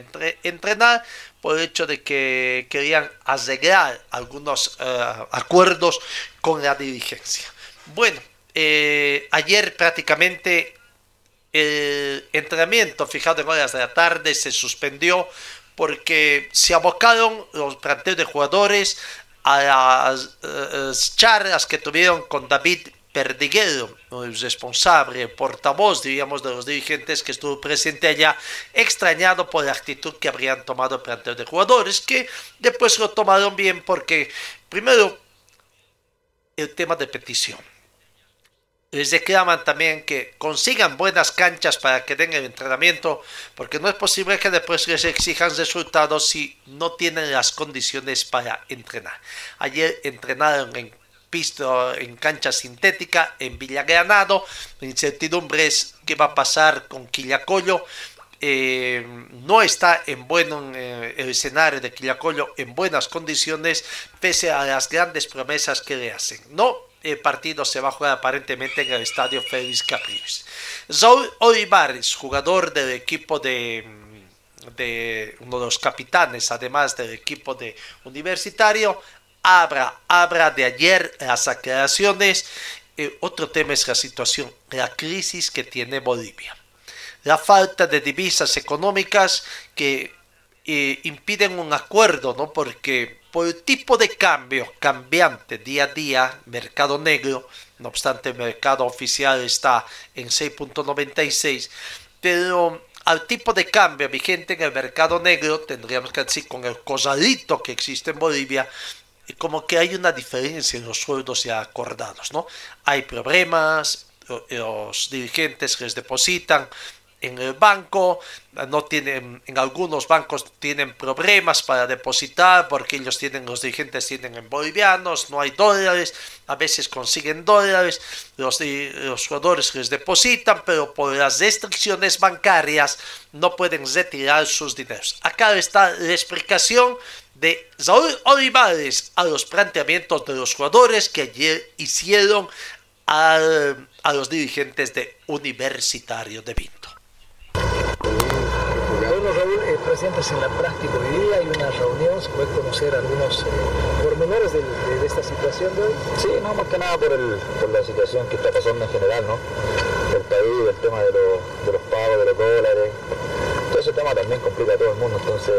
entrenar, por hecho de que querían arreglar algunos eh, acuerdos con la dirigencia. Bueno, eh, ayer prácticamente el entrenamiento fijado en horas de la tarde se suspendió porque se abocaron los planteos de jugadores a las eh, charlas que tuvieron con David Perdiguero, el responsable, el portavoz, diríamos, de los dirigentes que estuvo presente allá, extrañado por la actitud que habrían tomado el planteo de jugadores, que después lo tomaron bien porque, primero, el tema de petición les reclaman también que consigan buenas canchas para que den el entrenamiento, porque no es posible que después les exijan resultados si no tienen las condiciones para entrenar. Ayer entrenaron en pisto en cancha sintética en Villagranado. La incertidumbre es qué va a pasar con Quillacollo. Eh, no está en buen eh, el escenario de Quillacollo en buenas condiciones pese a las grandes promesas que le hacen. No el partido se va a jugar aparentemente en el estadio Félix Capriles. Saúl Olivares, jugador del equipo de, de uno de los capitanes, además del equipo de universitario, habla, habla de ayer las aclaraciones. Eh, otro tema es la situación, la crisis que tiene Bolivia. La falta de divisas económicas que eh, impiden un acuerdo, ¿no? Porque por el tipo de cambio cambiante día a día, mercado negro, no obstante el mercado oficial está en 6.96, pero al tipo de cambio vigente en el mercado negro, tendríamos que decir con el cosadito que existe en Bolivia, como que hay una diferencia en los sueldos ya acordados, ¿no? Hay problemas, los dirigentes les depositan en el banco, no tienen, en algunos bancos tienen problemas para depositar porque ellos tienen, los dirigentes tienen en bolivianos, no hay dólares, a veces consiguen dólares, los, los jugadores les depositan, pero por las restricciones bancarias no pueden retirar sus dineros. Acá está la explicación de Saúl Olivares a los planteamientos de los jugadores que ayer hicieron a, a los dirigentes de Universitario de Vinto. Bueno, Raúl, eh, presentes en la práctica hoy día, hay una reunión, se puede conocer algunos eh, pormenores de, esta situación de hoy. Sí, no, más que nada por, el, por la situación que está pasando en general, ¿no? El país, el tema de, de los pagos, de los dólares. Todo ese tema también complica a todo el mundo, entonces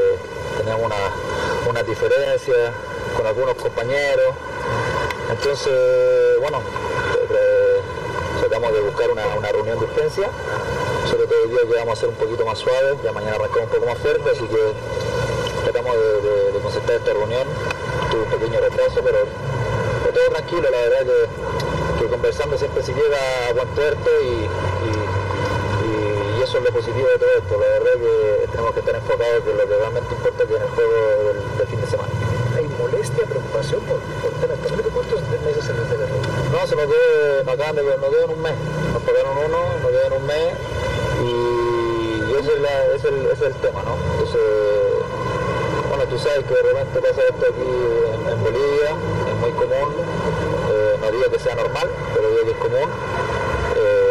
tenemos una, una diferencia con algunos compañeros. Entonces, bueno, eh, tratamos de buscar una, una reunión de urgencia, sobre todo el día que vamos a ser un poquito más suaves, ya mañana arrancamos un poco más fuerte, así que tratamos de, de- de concertar esta reunión, tuve un pequeño retraso, pero todo tranquilo, la verdad que, conversando siempre se llega a buen puerto y eso es lo positivo de todo esto, la verdad que tenemos que estar enfocados en lo que realmente importa que en el juego del, del fin de semana. ¿Hay molestia, preocupación por, por el tema económico? ¿Cuántos meses se les debe? No, se nos debe, nos acaban de, nos deben un mes. Nos pagaron uno, nos deben un mes y, y ese, es la- es el, ese es el tema, ¿no? Entonces, bueno, tú sabes que de repente pasa esto aquí en, en Bolivia, es muy común, eh, no digo que sea normal, pero digo que es común. Eh,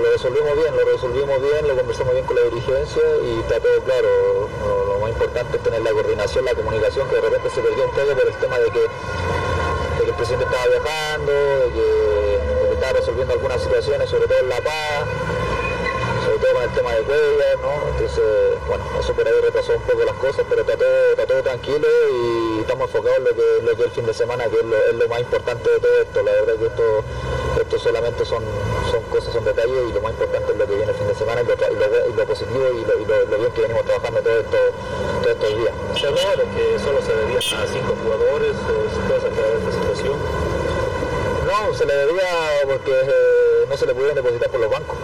lo resolvimos bien, lo resolvimos bien, lo conversamos bien con la dirigencia y está todo claro. Lo, más importante es tener la coordinación, la comunicación, que de repente se perdió un poco por el tema de que el presidente estaba viajando, de que, estaba resolviendo algunas situaciones, sobre todo en La Paz, sobre todo con el tema de Cuellar, ¿no? Entonces, bueno, eso por ahí retrasó un poco las cosas, pero está todo, está todo tranquilo y estamos enfocados en lo que, lo que es el fin de semana, que es lo, es lo más importante de todo esto. La verdad que esto, esto solamente son, son cosas, son detalles y lo más importante es lo que viene el fin de semana y lo, y lo, y lo positivo y lo, y lo- lo bien que venimos trabajando todo esto, todos estos días. Se hablaba de que solo se debía a cinco jugadores, ¿se puede sacar esta situación? No, se le debía porque eh, no se le pudieron depositar por los bancos,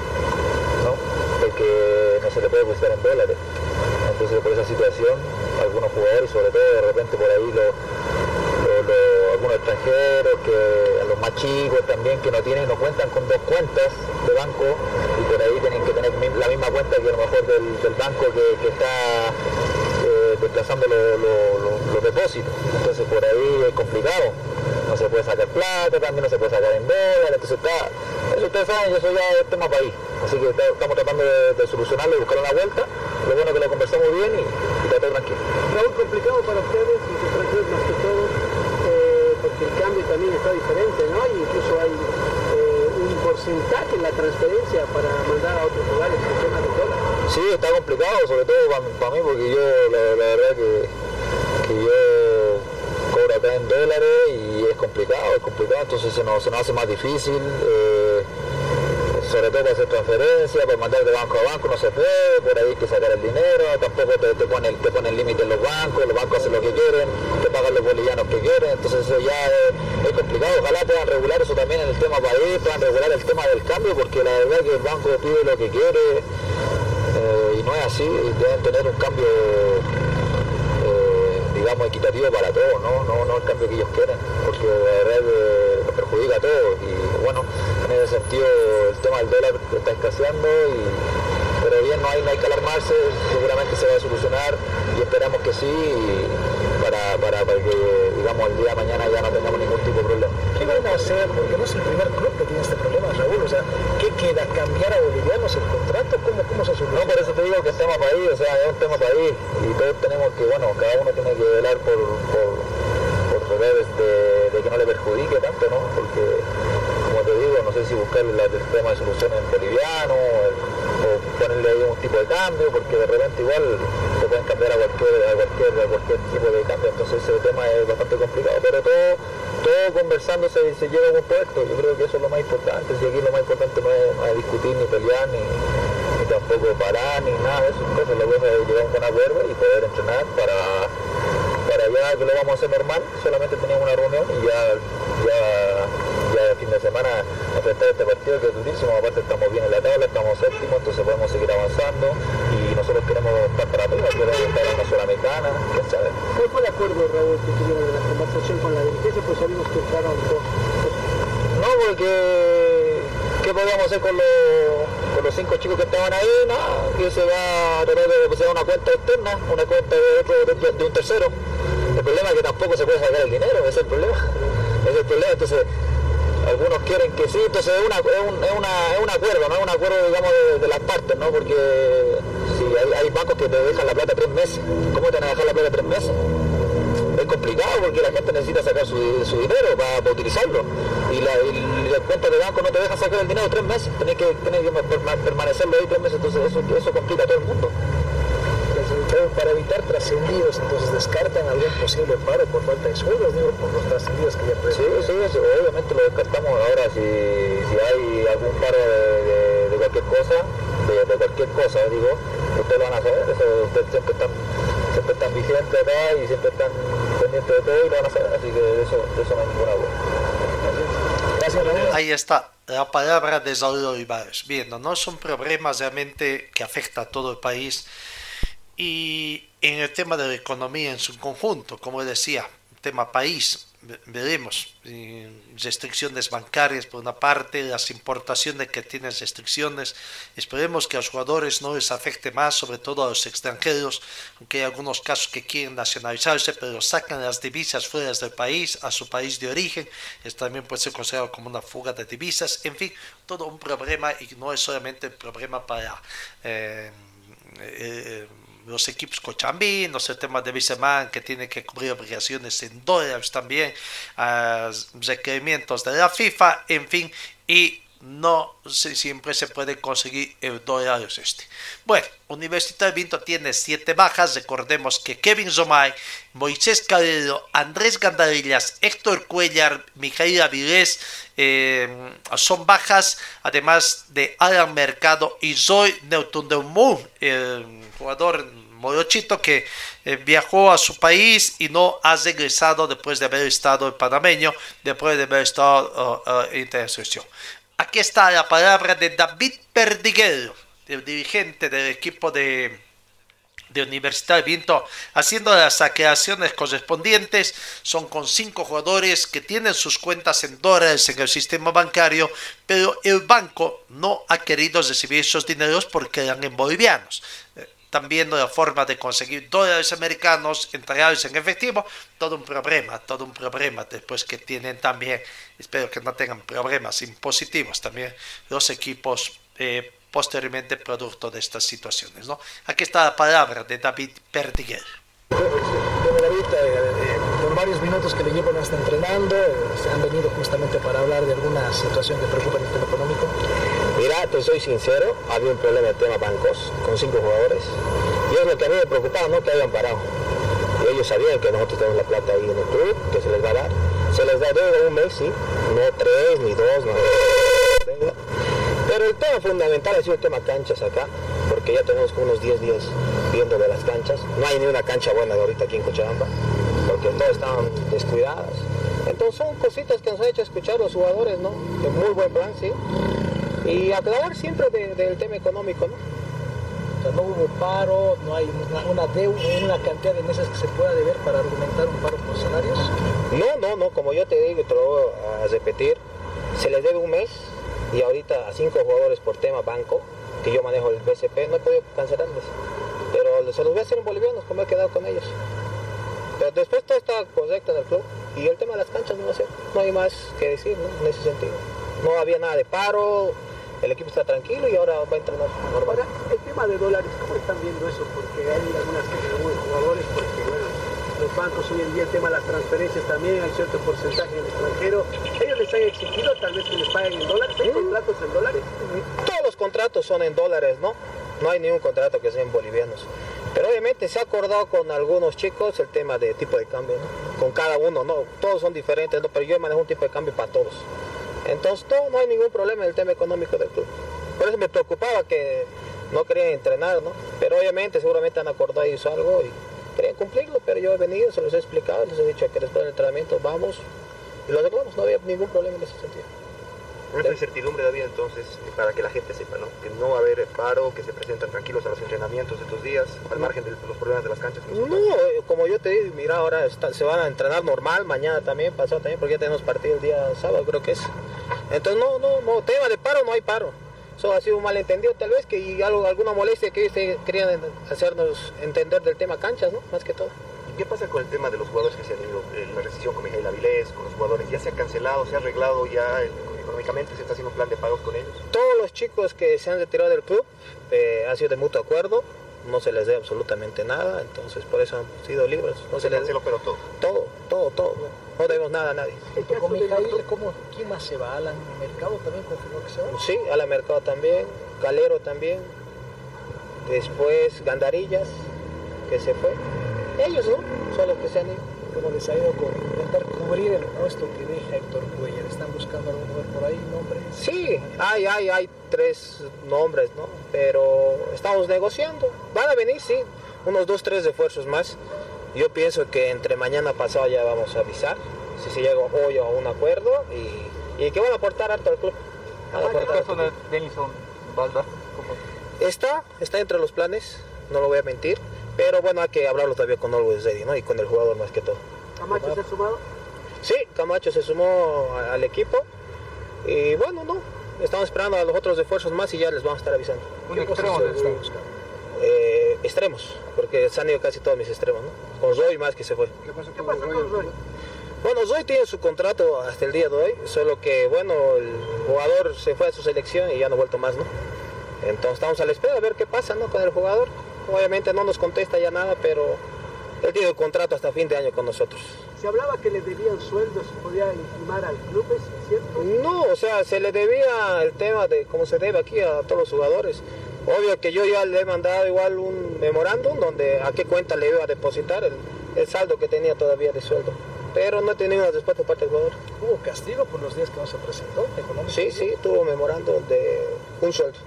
¿no? Porque no se le puede depositar en dólares. Entonces por esa situación, algunos jugadores, sobre todo de repente por ahí los- algunos extranjeros, que a los más chicos también que no tienen, no cuentan con dos cuentas de banco y por ahí tienen que tener la misma cuenta que a lo mejor del, del banco que, está eh, desplazando lo- lo- lo- los depósitos. Entonces por ahí es complicado. No se puede sacar plata, también no se puede sacar en dólares, entonces está, eso ustedes saben, eso ya es tema país. Así que estamos tratando de, de solucionarlo y buscar una vuelta. Lo bueno que lo conversamos bien y, está todo tranquilo. Raúl, complicado para ustedes, los extranjeros más que todo, porque el cambio también está diferente, ¿no? Y incluso hay eh, un porcentaje en la transferencia para mandar a otros lugares el tema del dólar. Sí, está complicado, sobre todo para, mí, porque yo la, verdad que, que yo cobro acá en dólares y es complicado, es complicado, entonces se nos, se nos hace más difícil. eh, sobre todo para hacer transferencias, para mandar de banco a banco no se puede, por ahí hay que sacar el dinero, tampoco te, te ponen te ponen límite en los bancos, los bancos hacen lo que quieren, te pagan los bolivianos que quieren, entonces eso ya es, es complicado, ojalá puedan regular eso también en el tema país, puedan regular el tema del cambio, porque la verdad que el banco pide lo que quiere eh, y no es así, deben tener un cambio digamos equitativo para todos, ¿no? No, no el cambio que ellos quieren, porque la verdad que nos perjudica a todos y bueno, en ese sentido el tema del dólar está escaseando y pero bien no hay, no hay que alarmarse, seguramente se va a solucionar y esperamos que sí para, para, para que digamos el día de mañana ya no tengamos ningún tipo de problema. ¿Qué van a hacer? Porque no es el primer club que tiene este problema, Raúl. O sea, ¿qué queda? ¿Cambiar a bolivianos el contrato? ¿Cómo, cómo se soluciona? No, por eso te digo que es tema país, o sea, es un tema país y todos tenemos que, bueno, cada uno tiene que velar por, por, por de, de que no le perjudique tanto, ¿no? Porque, como te digo, no sé si buscar el tema de solución en boliviano o ponerle ahí un tipo de cambio, porque de repente igual te pueden cambiar a cualquier, a cualquier, a cualquier tipo de cambio, entonces ese tema es bastante complicado, pero todo, todo conversando se, se llega a un puerto, yo creo que eso es lo más importante, si aquí lo más importante no es, discutir ni pelear ni, tampoco parar ni nada de esas cosas, lo bueno es llegar a un acuerdo y poder entrenar para, para ya que lo vamos a hacer normal, solamente teníamos una reunión y ya, ya, ya el fin de semana enfrentar este partido que es durísimo, aparte estamos bien en la tabla, estamos séptimos, entonces podemos seguir avanzando y nosotros queremos estar para arriba, queremos estar en la Sudamericana, quién sabe. ¿Cuál fue el acuerdo, Raúl, que tuvieron en la conversación con la dirigencia? Pues sabemos que entraron dos. No, porque ¿qué podíamos hacer con los, con los cinco chicos que estaban ahí? Nada, que se va a tratar de depositar una cuenta externa, una cuenta de, otro, de, de un tercero. El problema es que tampoco se puede sacar el dinero, ese es el problema. Ese es el problema, entonces algunos quieren que sí, entonces es, una, es, un, una, es un acuerdo, no es un acuerdo digamos de, las partes, ¿no? Porque si hay, bancos que te dejan la plata tres meses, ¿cómo te van a dejar la plata tres meses? es complicado porque la gente necesita sacar su, su dinero para, utilizarlo y la, y la cuenta de banco no te deja sacar el dinero tres meses, tenés que, tenés que perma- permanecerlo ahí tres meses, entonces eso, eso complica a todo el mundo. Para evitar trascendidos, entonces descartan algún posible paro por falta de sueldos, digo, por los trascendidos que ya Sí, sí, sí, obviamente lo descartamos ahora si, si hay algún paro de, de- de cualquier cosa, de, de cualquier cosa, digo, ustedes lo van a hacer, eso, ustedes siempre están, siempre están vigentes acá y siempre están pendientes de todo y lo van a hacer, así que de eso, de eso no hay ninguna duda. Ahí está la palabra de Saúl Olivares. Viendo, no son problemas realmente que afecta a todo el país. Y en el tema de la economía en su conjunto, como decía, tema país, ve- veremos eh, restricciones bancarias por una parte, las importaciones que tienen restricciones. Esperemos que a los jugadores no les afecte más, sobre todo a los extranjeros, aunque hay algunos casos que quieren nacionalizarse, pero sacan las divisas fuera del país, a su país de origen. Esto también puede ser considerado como una fuga de divisas. En fin, todo un problema y no es solamente el problema para... eh, eh, los equipos cochambinos, el tema de Viceman que tiene que cubrir obligaciones en dólares también, ah, requerimientos de la FIFA, en fin, y no se- siempre se puede conseguir el dólar este. Bueno, Universitario Vinto tiene siete bajas, recordemos que Kevin Zomay, Moisés Calero, Andrés Gandarillas, Héctor Cuellar, Mijail Avilés, eh, son bajas, además de Alan Mercado y Zoe Neutundemu, el jugador morochito que eh, viajó a su país y no ha regresado después de haber estado en panameño, después de haber estado oh, en. Aquí está la palabra de David Perdiguero, el dirigente del equipo de, de Universidad Vinto, haciendo las aclaraciones correspondientes. Son con cinco jugadores que tienen sus cuentas en dólares en el sistema bancario, pero el banco no ha querido recibir esos dineros porque eran en bolivianos. Viendo la forma de conseguir dólares americanos, entregarlos en efectivo, todo un problema, todo un problema. Después que tienen también, espero que no tengan problemas impositivos también los equipos eh, posteriormente producto de estas situaciones. ¿no? Aquí está la palabra de David eh, por varios minutos que le llevo no está entrenando, eh, se han venido justamente para hablar de alguna situación que preocupa en el tema económico. Mira, te soy sincero, había un problema de tema bancos con cinco jugadores y es lo que a mí me preocupaba, no que hayan parado. Y ellos sabían que nosotros tenemos la plata ahí en el club, que se les va a dar. Se les da deuda un mes, sí, no tres ni dos, no. Pero el tema fundamental ha sido el tema canchas acá, porque ya tenemos como unos 10 días viendo de las canchas. No hay ni una cancha buena de ahorita aquí en Cochabamba, porque todas estaban descuidadas. Entonces son cositas que nos han hecho escuchar los jugadores, ¿no? De muy buen plan, sí. Y aclarar siempre de- del tema económico, ¿no? O sea, no hubo paro, no hay una, una deuda, una cantidad de meses que se pueda deber para argumentar un paro por salarios. No, no, no, como yo te digo y te lo voy a repetir, se les debe un mes y ahorita a cinco jugadores por tema banco, que yo manejo el BCP, no he podido cancelarles. Pero se los voy a hacer en bolivianos, como he quedado con ellos. Pero después todo está correcto en el club y el tema de las canchas no va a ser, no hay más que decir ¿no? en ese sentido. No había nada de paro, el equipo está tranquilo y ahora va a entrenar normal. Ahora, el tema de dólares, ¿cómo están viendo eso? Porque hay algunas algunos jugadores, porque bueno, los bancos hoy en día, el tema de las transferencias también, hay cierto porcentaje en el extranjero. Ellos les han exigido tal vez que les paguen en dólares, ¿hay contratos en dólares? Todos los contratos son en dólares, ¿no? No hay ningún contrato que sea en bolivianos. Pero obviamente se ha acordado con algunos chicos el tema de tipo de cambio, ¿no? Con cada uno, ¿no? Todos son diferentes, ¿no? Pero yo manejo un tipo de cambio para todos. Entonces, todo, no hay ningún problema en el tema económico del club. Por eso me preocupaba que no querían entrenar, ¿no? Pero obviamente, seguramente han acordado ellos algo y querían cumplirlo, pero yo he venido, se los he explicado, les he dicho que después del entrenamiento vamos y lo arreglamos, no había ningún problema en ese sentido. Nuestra incertidumbre, David, entonces, para que la gente sepa, ¿no? Que no va a haber paro, que se presentan tranquilos a los entrenamientos estos días, al margen de los problemas de las canchas. No, eh, como yo te digo, mira, ahora está- se van a entrenar normal, mañana también, pasado también, porque ya tenemos partido el día sábado, creo que es. Entonces, no, no, no, tema de paro, no hay paro. Eso ha sido un malentendido tal vez, que y algo, alguna molestia que te- querían hacernos entender del tema canchas, ¿no? Más que todo. ¿Y qué pasa con el tema de los jugadores que se han ido? Eh, la rescisión con Miguel Avilés, con los jugadores, ¿ya se ha cancelado, se ha arreglado ya eh, económicamente, se está haciendo un plan de pagos con ellos? Todos los chicos que se han retirado del club eh, ha sido de mutuo acuerdo, no se les debe absolutamente nada, entonces por eso han sido libres. No se, les pero todo. Todo, todo, todo. No debemos nada a nadie. Con Mijail, ¿cómo, ¿quién más se va? Alan Mercado también confirmó que se va. Sí, a la Mercado también, Calero también, después Gandarillas, que se fue. Ellos, ¿no? Son los que se han ido. ¿Cómo les ha ido con intentar cubrir el puesto que deja Héctor Cuellar? ¿Están buscando algún lugar por ahí, nombre? Sí, hay, hay, hay tres nombres, ¿no? Pero estamos negociando. Van a venir, sí, unos dos, tres refuerzos más. Yo pienso que entre mañana pasado ya vamos a avisar si se llega hoy a un acuerdo y, y que van a aportar harto al club. Van a ¿El aportar caso de Denison Balda? Está, está entre los planes, no lo voy a mentir. Pero bueno, hay que hablarlo todavía con Always Ready, ¿no? Y con el jugador más que todo. ¿Camacho se ha sumado? Sí, Camacho se sumó al equipo. Y bueno, no. Estamos esperando a los otros refuerzos más y ya les vamos a estar avisando. Un extremo buscando? Eh, extremos, porque se han ido casi todos mis extremos, ¿no? Con Zoe más que se fue. ¿Qué pasó con Roy? Bueno, Zoe tiene su contrato hasta el día de hoy, solo que, bueno, el jugador se fue a su selección y ya no ha vuelto más, ¿no? Entonces estamos a la espera a ver qué pasa, ¿no? Con el jugador. Obviamente no nos contesta ya nada, pero él tiene un contrato hasta fin de año con nosotros. Se hablaba que le debían sueldos, podía intimar al club, ¿es cierto? No, o sea, se le debía el tema de cómo se debe aquí a todos los jugadores. Obvio que yo ya le he mandado igual un memorándum donde a qué cuenta le iba a depositar el, el saldo que tenía todavía de sueldo. Pero no he tenido una respuesta de parte del jugador. ¿Hubo castigo por los días que no se presentó? Sí, sí, tuvo memorándum de un sueldo.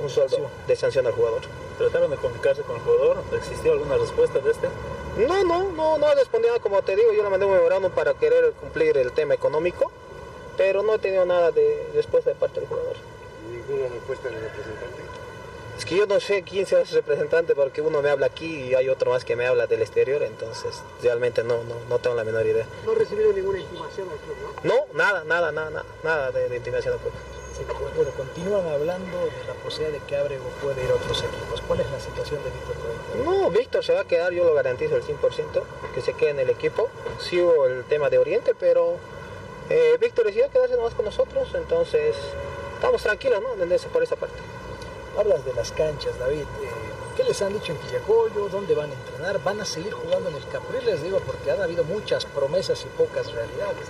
Un sueldo de sanción al jugador. ¿Trataron de comunicarse con el jugador? ¿Existió alguna respuesta de este? No, no, no, no respondió nada, como te digo, yo le mandé un memorándum para querer cumplir el tema económico, pero no he tenido nada de respuesta de parte del jugador. ¿Ninguna respuesta del representante? Es que yo no sé quién sea su representante porque uno me habla aquí y hay otro más que me habla del exterior, entonces realmente no, no, no tengo la menor idea. No recibieron ninguna intimación al club, ¿no? No, nada, nada, nada, nada, nada de, de intimidación al club. Bueno, continúan hablando de la posibilidad de que Abrego puede ir a otros equipos. ¿Cuál es la situación de Víctor Coelho? No, Víctor se va a quedar, yo lo garantizo el 100%, que se quede en el equipo. Sí hubo el tema de Oriente, pero eh, Víctor decidió quedarse nomás con nosotros, entonces estamos tranquilos, ¿no? Por esa parte. Hablas de las canchas, David. eh, ¿Qué les han dicho en Quillacollo? ¿Dónde van a entrenar? ¿Van a seguir jugando en el Capril? Les digo, porque han habido muchas promesas y pocas realidades.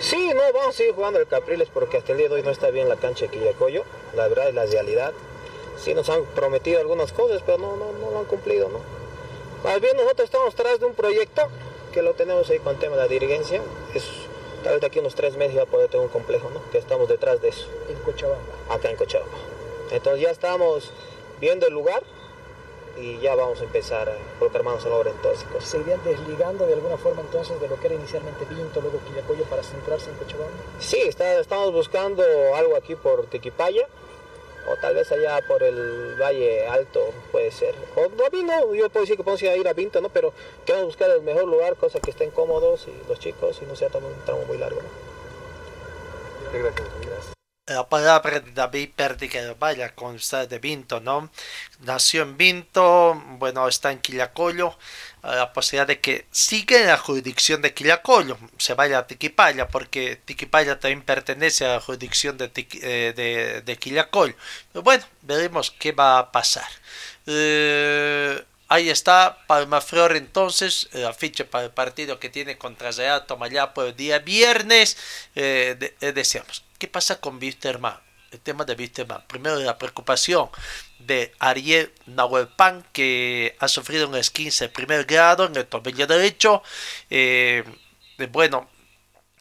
Sí, no, vamos a seguir jugando el Capriles porque hasta el día de hoy no está bien la cancha de Quillacollo. La verdad es la realidad. Sí nos han prometido algunas cosas, pero no, no, no lo han cumplido, ¿no? Más bien nosotros estamos tras de un proyecto que lo tenemos ahí con el tema de la dirigencia. Es, tal vez de aquí unos tres meses ya poder tener un complejo, ¿no? Que estamos detrás de eso. En Cochabamba. Acá en Cochabamba. Entonces ya estamos viendo el lugar y ya vamos a empezar a colocar manos a la obra en todas esas cosas. ¿Se irían desligando de alguna forma entonces de lo que era inicialmente Vinto, luego Quillacollo para centrarse en Cochabamba? Sí, está- estamos buscando algo aquí por Tequipaya o tal vez allá por el Valle Alto, puede ser. O no, a mí no, yo puedo decir que podemos ir a Vinto, ¿no? Pero queremos buscar el mejor lugar, cosa que estén cómodos y los chicos y no sea tan- un tramo muy largo. ¿no? Gracias. La palabra de David Perdiger, vaya, con de Vinto, ¿no? Nació en Vinto, bueno, está en Quillacollo, a la posibilidad de que siga en la jurisdicción de Quillacollo, se vaya a Tiquipaya, porque Tiquipaya también pertenece a la jurisdicción de, eh, de, Quillacollo. Pero bueno, veremos qué va a pasar. Eh, ahí está Palmaflor entonces, el afiche para el partido que tiene contra Real Tomayapo el día viernes. Eh, eh, deseamos. ¿Qué pasa con Wisterman? El tema de Wisterman. Primero la preocupación de Ariel Nahuelpan que ha sufrido un esquince de primer grado en el tobillo derecho. Eh, eh, bueno,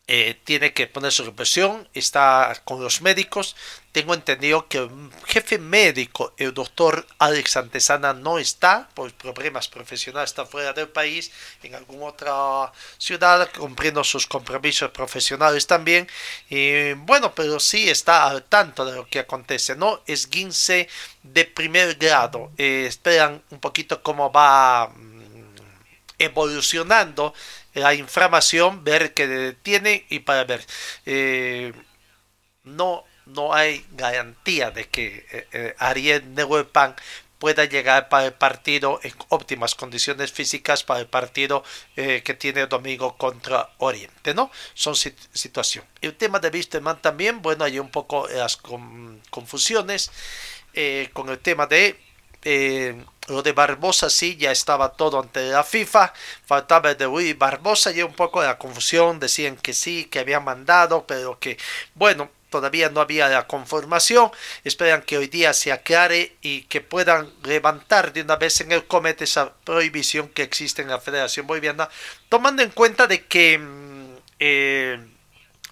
eh, tiene que poner su represión, está con los médicos. Tengo entendido que el jefe médico, el doctor Alex Antesana, no está por problemas profesionales, está fuera del país, en alguna otra ciudad, cumpliendo sus compromisos profesionales también. Bueno, pero sí está al tanto de lo que acontece, ¿no? Es 15 de primer grado. Eh, esperan un poquito cómo va mm, evolucionando la inflamación, ver qué tiene y para ver. eh, no, no hay garantía de que eh, eh, Ariel Neuelpan pueda llegar para el partido en óptimas condiciones físicas para el partido eh, que tiene domingo contra Oriente, ¿no? Son sit- situación. El tema de Wisterman también, bueno, hay un poco las con- confusiones con el tema de eh, lo de Barbosa sí, ya estaba todo ante la FIFA, faltaba el de Luis Barbosa y un poco de la confusión, decían que sí, que habían mandado, pero que, bueno, todavía no había la conformación, esperan que hoy día se aclare y que puedan levantar de una vez en el comete esa prohibición que existe en la Federación Boliviana, tomando en cuenta de que mm, eh,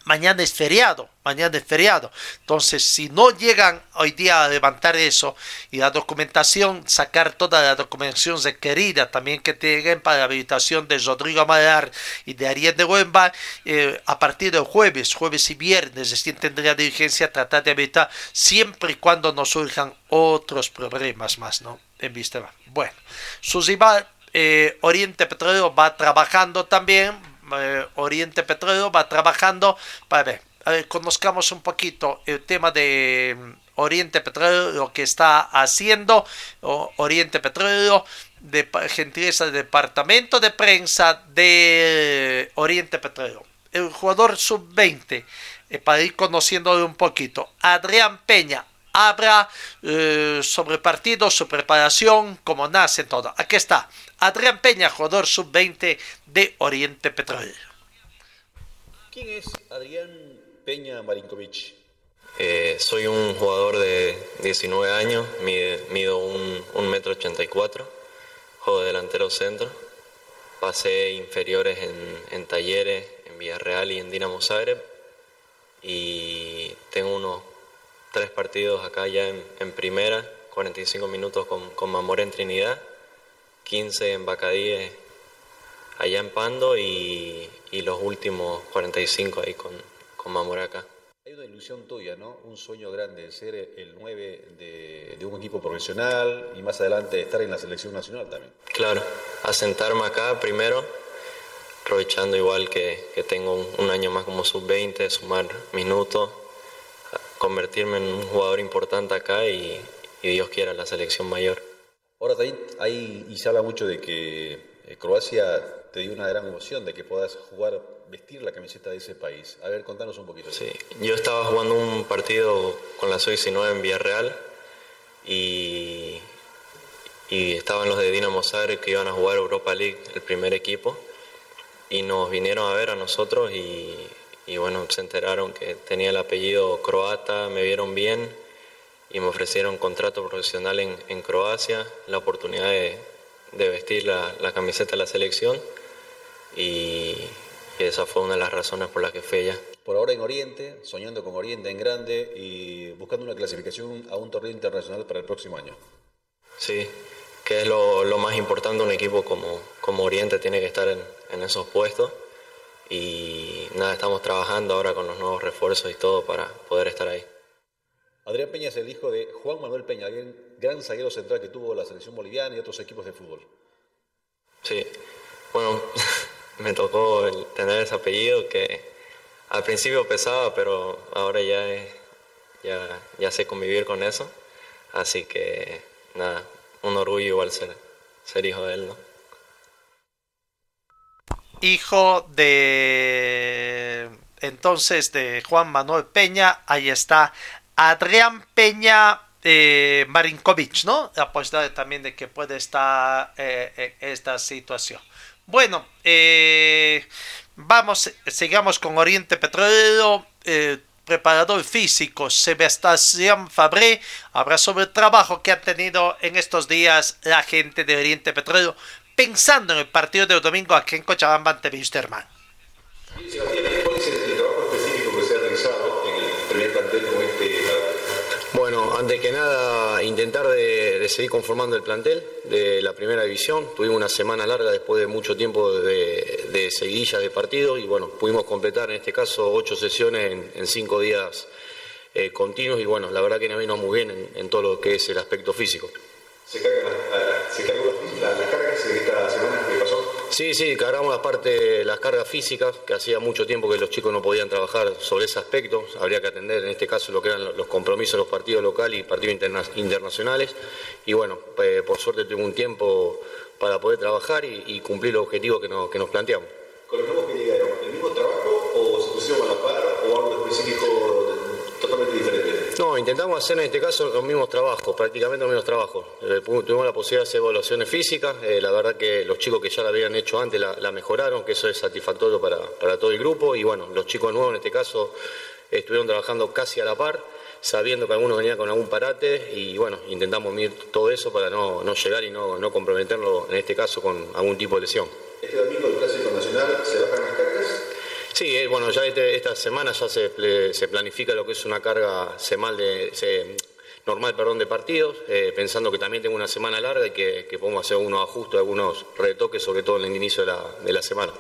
mañana es feriado, mañana es feriado. Entonces, si no llegan hoy día a levantar eso y la documentación, sacar toda la documentación requerida también que tengan para la habilitación de Rodrigo Amalar y de Ariel de Huemba, eh, a partir del jueves, jueves y viernes, recién tendría diligencia tratar de habilitar siempre y cuando no surjan otros problemas más, ¿no? En vista. Bueno, su rival, eh, Oriente Petrolero va trabajando también, eh, Oriente Petróleo va trabajando para ver, a conozcamos un poquito el tema de mm, Oriente Petróleo, lo que está haciendo Oriente Petróleo, de gentileza del departamento de prensa de Oriente Petróleo. El jugador sub-20, eh, para ir conociéndolo un poquito, Adrián Peña, habla eh, sobre partido, su preparación, cómo nace todo. Aquí está, Adrián Peña, jugador sub-20 de Oriente Petrolero. ¿Quién es Adrián Peña Marinkovic? Eh, soy un jugador de 19 años, mido un, un metro 84, juego delantero centro. Pasé inferiores en, en Talleres, en Villarreal y en Dinamo Zagreb. Y tengo unos tres partidos acá ya en, primera, 45 minutos con, con Mamor en Trinidad, 15 en Bacadíes allá en Pando y, y, los últimos 45 ahí con, con Mamor acá. Hay una ilusión tuya, ¿no? Un sueño grande, ser el 9 de, de, un equipo profesional y más adelante estar en la selección nacional también. Claro, asentarme acá primero, aprovechando igual que, que tengo un, un año más como sub-20, sumar minutos convertirme en un jugador importante acá y, Dios quiera la selección mayor. Ahora también hay, y se habla mucho de que eh, Croacia te dio una gran emoción de que puedas jugar, vestir la camiseta de ese país. A ver, contanos un poquito. Sí, yo estaba jugando un partido con la Sub-19 en Villarreal y, y estaban los de Dinamo Zagreb que iban a jugar Europa League, el primer equipo, y nos vinieron a ver a nosotros y y bueno, se enteraron que tenía el apellido croata, me vieron bien y me ofrecieron contrato profesional en, en Croacia, la oportunidad de, de vestir la, la, camiseta de la selección y, y, esa fue una de las razones por las que fui allá. Por ahora en Oriente, soñando con Oriente en grande y buscando una clasificación a un torneo internacional para el próximo año. Sí, que es lo, lo más importante, un equipo como, como Oriente tiene que estar en, en esos puestos y nada, estamos trabajando ahora con los nuevos refuerzos y todo para poder estar ahí. Adrián Peña es el hijo de Juan Manuel Peña, el gran zaguero central que tuvo la selección boliviana y otros equipos de fútbol. Sí, bueno, (laughs) me tocó el tener ese apellido que al principio pesaba, pero ahora ya, ya, ya sé convivir con eso. Así que nada, un orgullo igual ser, ser hijo de él, ¿no? Hijo de entonces de Juan Manuel Peña, ahí está Adrián Peña eh, Marinkovic, ¿no? Apuesta también de que puede estar eh, en esta situación. Bueno, eh, vamos, sigamos con Oriente Petrolero. Eh, preparador físico Sebastián Fabré habla sobre el trabajo que ha tenido en estos días la gente de Oriente Petrolero pensando en el partido del domingo aquí en Cochabamba ante Wisterman. ¿Cuál es el trabajo específico que se ha realizado en el primer plantel con este Bueno, antes que nada, intentar de, seguir conformando el plantel de la primera división. Tuvimos una semana larga después de mucho tiempo de, de de partido y bueno, pudimos completar en este caso ocho sesiones en, cinco días eh, continuos y bueno, la verdad que nos vino muy bien en, en todo lo que es el aspecto físico. ¿Se carga la, se cargó la, la, carga esta semana que pasó? Sí, sí, cargamos la parte, las cargas físicas, que hacía mucho tiempo que los chicos no podían trabajar sobre ese aspecto. Habría que atender en este caso lo que eran los compromisos de los partidos locales y partidos interna internacionales. Y bueno, pues, por suerte tuve un tiempo para poder trabajar y, y cumplir los objetivos que nos, que nos planteamos. ¿Con los nuevos que llegaron, el mismo trabajo o se pusieron a la par o algo específico? No, intentamos hacer en este caso los mismos trabajos, prácticamente los mismos trabajos. Eh, tuvimos la posibilidad de hacer evaluaciones físicas, eh, la verdad que los chicos que ya la habían hecho antes la, mejoraron, que eso es satisfactorio para, para, todo el grupo y bueno, los chicos nuevos en este caso estuvieron trabajando casi a la par, sabiendo que algunos venían con algún parate y bueno, intentamos medir todo eso para no, no llegar y no, no comprometerlo, en este caso, con algún tipo de lesión. Este domingo el se. Sí, eh, bueno, ya este- esta semana ya se, se planifica lo que es una carga semal de, se- normal perdón, de partidos, eh, pensando que también tengo una semana larga y que, que podemos hacer unos ajustes, algunos retoques, sobre todo en el inicio de la, de la semana.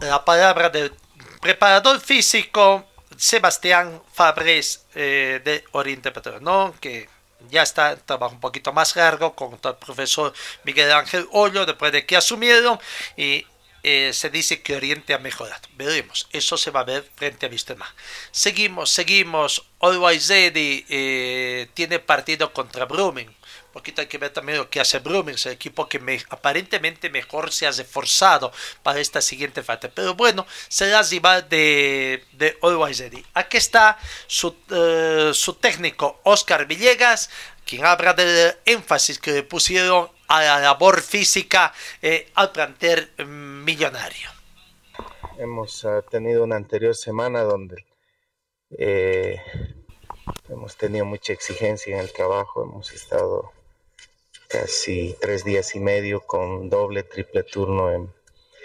la palabra del preparador físico Sebastián Fabres eh, de Oriente Petróleo, ¿no? que ya está en trabajo un poquito más largo con el profesor Miguel Ángel Hoyo después de que asumieron y eh, se dice que Oriente ha mejorado. Veremos, eso se va a ver frente a Vistema. Seguimos, seguimos. Always Ready eh, tiene partido contra Brumming. Poquito hay que ver también lo que hace Brumming, es el equipo que me- aparentemente mejor se ha reforzado para esta siguiente fase. Pero bueno, será rival de, de Always Ready. Aquí está su, eh, su técnico Oscar Villegas, quien habla del énfasis que le pusieron a la labor física eh, al plantel mm, millonario. Hemos ah, tenido una anterior semana donde eh, hemos tenido mucha exigencia en el trabajo. Hemos estado casi tres días y medio con doble, triple turno en,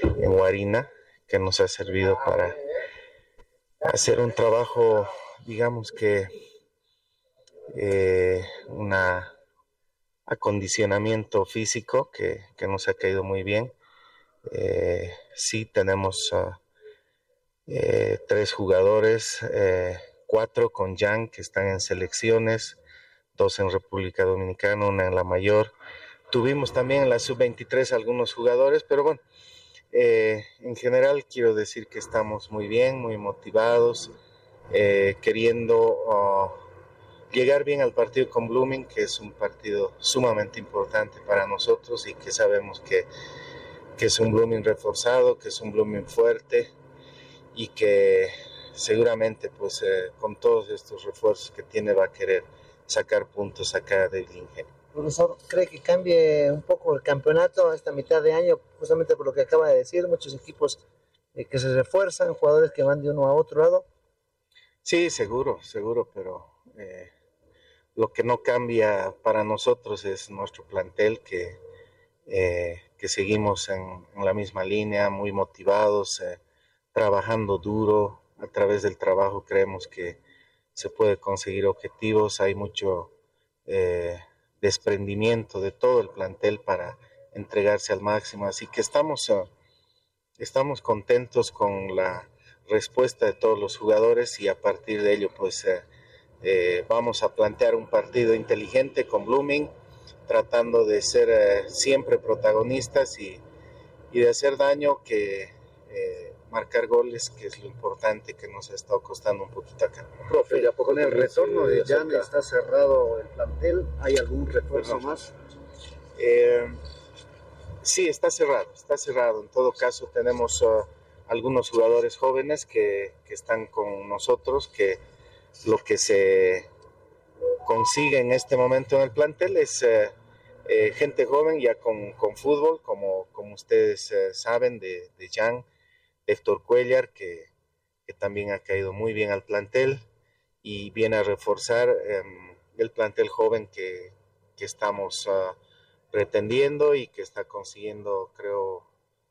en Guarina, que nos ha servido para hacer un trabajo, digamos que eh, una acondicionamiento físico que, que nos ha caído muy bien. Eh, sí, tenemos eh, tres jugadores, cuatro con Jan que están en selecciones, dos en República Dominicana, una en la mayor. Tuvimos también en la sub-23 algunos jugadores, pero bueno, eh, en general quiero decir que estamos muy bien, muy motivados, eh, queriendo ah, llegar bien al partido con Blooming, que es un partido sumamente importante para nosotros y que sabemos que, que es un Blooming reforzado, que es un Blooming fuerte y que seguramente pues eh, con todos estos refuerzos que tiene va a querer sacar puntos acá del Ingenio. Profesor, ¿cree que cambie un poco el campeonato a esta mitad de año, justamente por lo que acaba de decir? Muchos equipos eh, que se refuerzan, jugadores que van de uno a otro lado. Sí, seguro, seguro, pero eh, lo que no cambia para nosotros es nuestro plantel, que, eh, que seguimos en, en la misma línea, muy motivados, eh, trabajando duro. A través del trabajo creemos que se puede conseguir objetivos. Hay mucho eh, desprendimiento de todo el plantel para entregarse al máximo. Así que estamos, eh, estamos contentos con la respuesta de todos los jugadores y a partir de ello pues eh, eh, vamos a plantear un partido inteligente con Blooming, tratando de ser eh, siempre protagonistas y, y de hacer daño que marcar goles, que es lo importante que nos ha estado costando un poquito acá. Profe, Ya poco con el retorno de Jan está cerrado el plantel. ¿Hay algún refuerzo Perdón. más? Eh, sí, está cerrado, está cerrado. En todo caso, tenemos uh, algunos jugadores jóvenes que, que están con nosotros, que lo que se consigue en este momento en el plantel es eh, eh, gente joven ya con, con fútbol, como, como ustedes eh, saben, de, de Jan, Héctor Cuellar, que, también ha caído muy bien al plantel y viene a reforzar em, el plantel joven que, estamos ah, pretendiendo y que está consiguiendo, creo,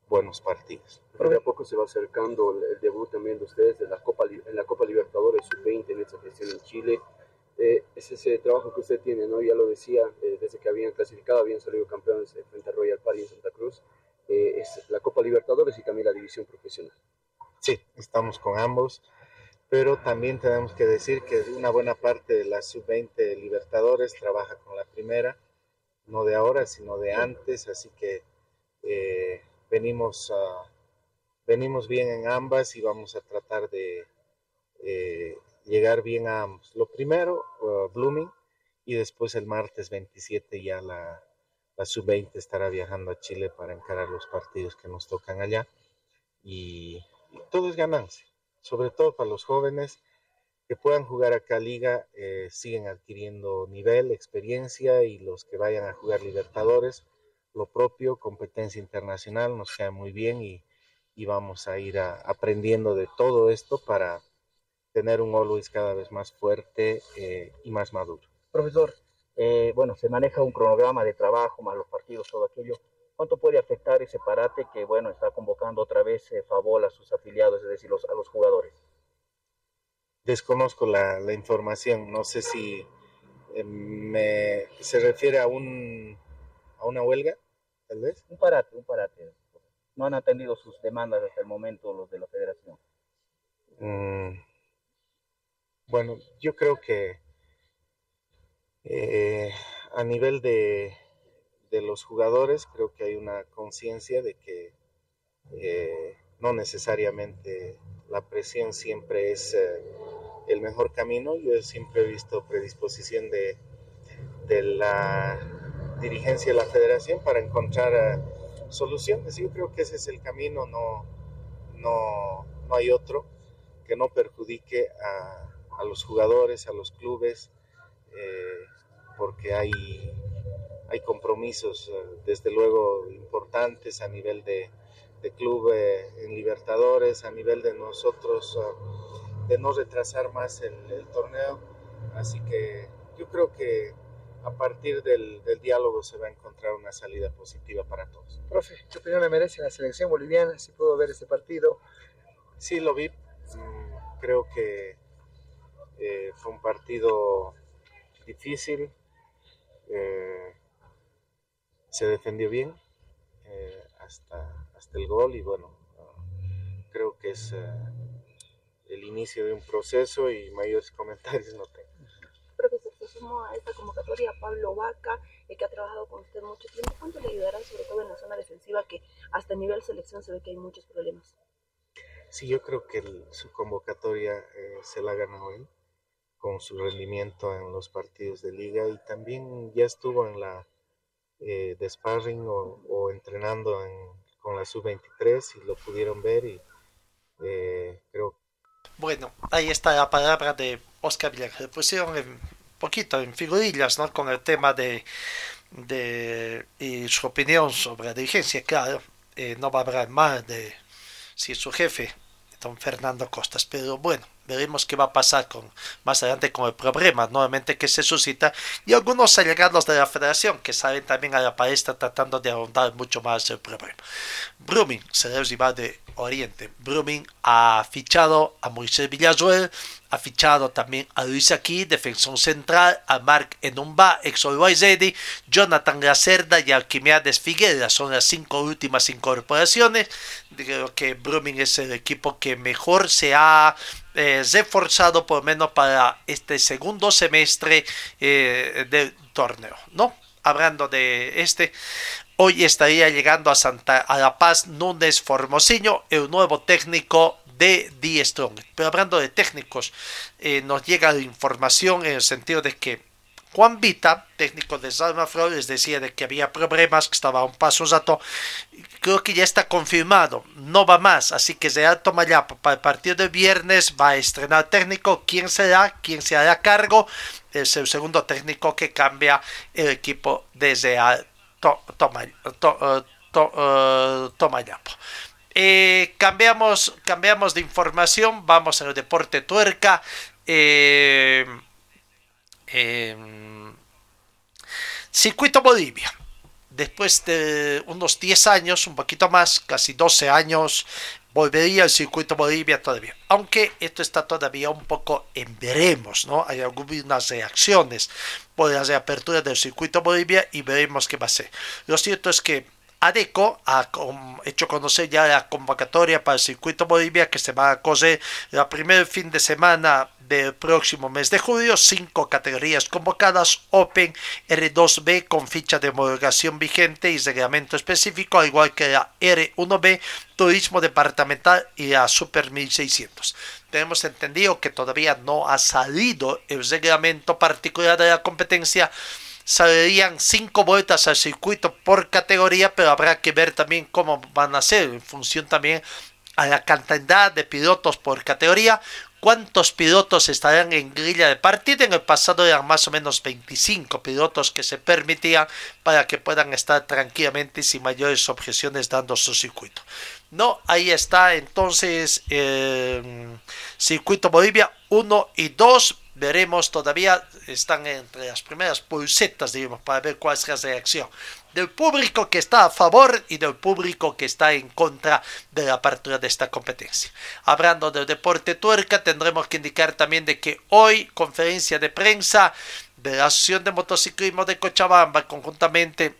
buenos partidos. Poco a poco se va acercando el, debut también de ustedes en la Copa Libertadores Sub-20 en esta gestión en Chile. Eh, es ese trabajo que usted tiene, ¿no? Ya lo decía, eh, desde que habían clasificado, habían salido campeones eh, frente a Royal Party en Santa Cruz. Eh, es la Copa Libertadores y también la división profesional. Sí, estamos con ambos, pero también tenemos que decir que una buena parte de la sub-20 Libertadores trabaja con la primera, no de ahora, sino de antes, así que eh, venimos, a- venimos bien en ambas y vamos a tratar de eh, llegar bien a ambos. Lo primero, uh, Blooming, y después el martes 27 ya la, la sub-20 estará viajando a Chile para encarar los partidos que nos tocan allá y, todo es ganancia, sobre todo para los jóvenes que puedan jugar acá liga, eh, siguen adquiriendo nivel, experiencia y los que vayan a jugar Libertadores, lo propio, competencia internacional, nos cae muy bien y, y vamos a ir aprendiendo de todo esto para tener un Always cada vez más fuerte eh, y más maduro. Profesor, eh, bueno, se maneja un cronograma de trabajo, más los partidos, todo aquello. ¿Cuánto puede afectar ese parate que, bueno, está convocando otra vez eh, Favol a sus afiliados, es decir, a los jugadores? Desconozco la, información, no sé si me, se refiere a, un, a una huelga, tal vez. Un parate, un parate. No han atendido sus demandas hasta el momento los de la federación. Mm, bueno, yo creo que eh, a nivel de, los jugadores, creo que hay una conciencia de que eh, no necesariamente la presión siempre es eh, el mejor camino. Yo siempre he visto predisposición de, de la dirigencia de la federación para encontrar soluciones. Yo creo que ese es el camino, no, no, no hay otro que no perjudique a, a los jugadores, a los clubes, eh, porque hay, hay compromisos, eh, desde luego, importantes a nivel de, de club eh, en Libertadores, a nivel de nosotros, de no retrasar más el, torneo. Así que yo creo que a partir del, del, diálogo se va a encontrar una salida positiva para todos. Profe, ¿qué opinión le merece la selección boliviana? Si puedo ver ese partido. Sí, lo vi. Mm, creo que eh, fue un partido difícil, eh, se defendió bien eh, hasta, hasta el gol y bueno, creo que es el inicio de un proceso y mayores (laughs) comentarios no tengo. Profesor, se sumó a esta convocatoria Pablo Vaca, que ha trabajado con usted mucho tiempo. ¿Cuánto le ayudará, sobre todo en la zona defensiva, que hasta nivel selección se ve que hay muchos problemas? Sí, yo creo que su convocatoria se la ha ganado él con su rendimiento en los partidos de liga y también ya estuvo en la eh, de sparring o, entrenando con la sub-23 y lo pudieron ver y eh, creo bueno ahí está la palabra de Oscar Villar pusieron un poquito en figurillas ¿no? con el tema de, de y su opinión sobre la dirigencia claro eh, no va a hablar más de si su jefe don Fernando Costas pero bueno veremos qué va a pasar con más adelante con el problema nuevamente que se suscita y algunos allegados de la federación que saben también a la palestra tratando de ahondar mucho más el problema. Brumming se rival de Oriente. Brumming ha fichado a Moisés Villazuel, ha fichado también a Luis Aquí, defensor central, a Mark Enumba, ex Zedi, Jonathan Lacerda y Alquimiades Figueira. Son las cinco últimas incorporaciones. Creo que Brumming es el equipo que mejor se ha eh, reforzado por lo menos para este segundo semestre eh, del torneo, ¿no? Hablando de este, hoy estaría llegando a Santa a La Paz Núñez Formosinho, el nuevo técnico de Die Strong. Pero hablando de técnicos, eh, nos llega la información en el sentido de que Juan Vita, técnico de Salma Flores, decía de que había problemas, que estaba a un paso rato. Creo que ya está confirmado, no va más. Así que será Tomayapo para el partido de viernes va a estrenar técnico. ¿Quién será? ¿Quién se hará cargo? Es el segundo técnico que cambia el equipo desde to, to, to, Tomayapo. Eh, cambiamos, cambiamos de información, vamos al deporte tuerca. Eh, eh, Circuito Bolivia. Después de unos 10 años, un poquito más, casi 12 años, volvería al circuito Bolivia todavía. Aunque esto está todavía un poco en veremos, ¿no? Hay algunas reacciones por la reapertura del circuito Bolivia y veremos qué va a ser. Lo cierto es que ADECO ha hecho conocer ya la convocatoria para el circuito Bolivia que se va a correr la primer fin de semana del próximo mes de julio. Cinco categorías convocadas: Open, R2B con ficha de homologación vigente y reglamento específico, al igual que la R1B, Turismo Departamental y la Super 1600. Tenemos entendido que todavía no ha salido el reglamento particular de la competencia saldrían cinco vueltas al circuito por categoría, pero habrá que ver también cómo van a ser en función también a la cantidad de pilotos por categoría, cuántos pilotos estarán en grilla de partida. En el pasado eran más o menos 25 pilotos que se permitían para que puedan estar tranquilamente sin mayores objeciones dando su circuito. No, ahí está entonces eh, Circuito Bolivia 1 y 2. Veremos todavía, están entre las primeras pulsetas, digamos, para ver cuál es la reacción del público que está a favor y del público que está en contra de la apertura de esta competencia. Hablando del deporte tuerca, tendremos que indicar también de que hoy conferencia de prensa de la Asociación de Motociclismo de Cochabamba, conjuntamente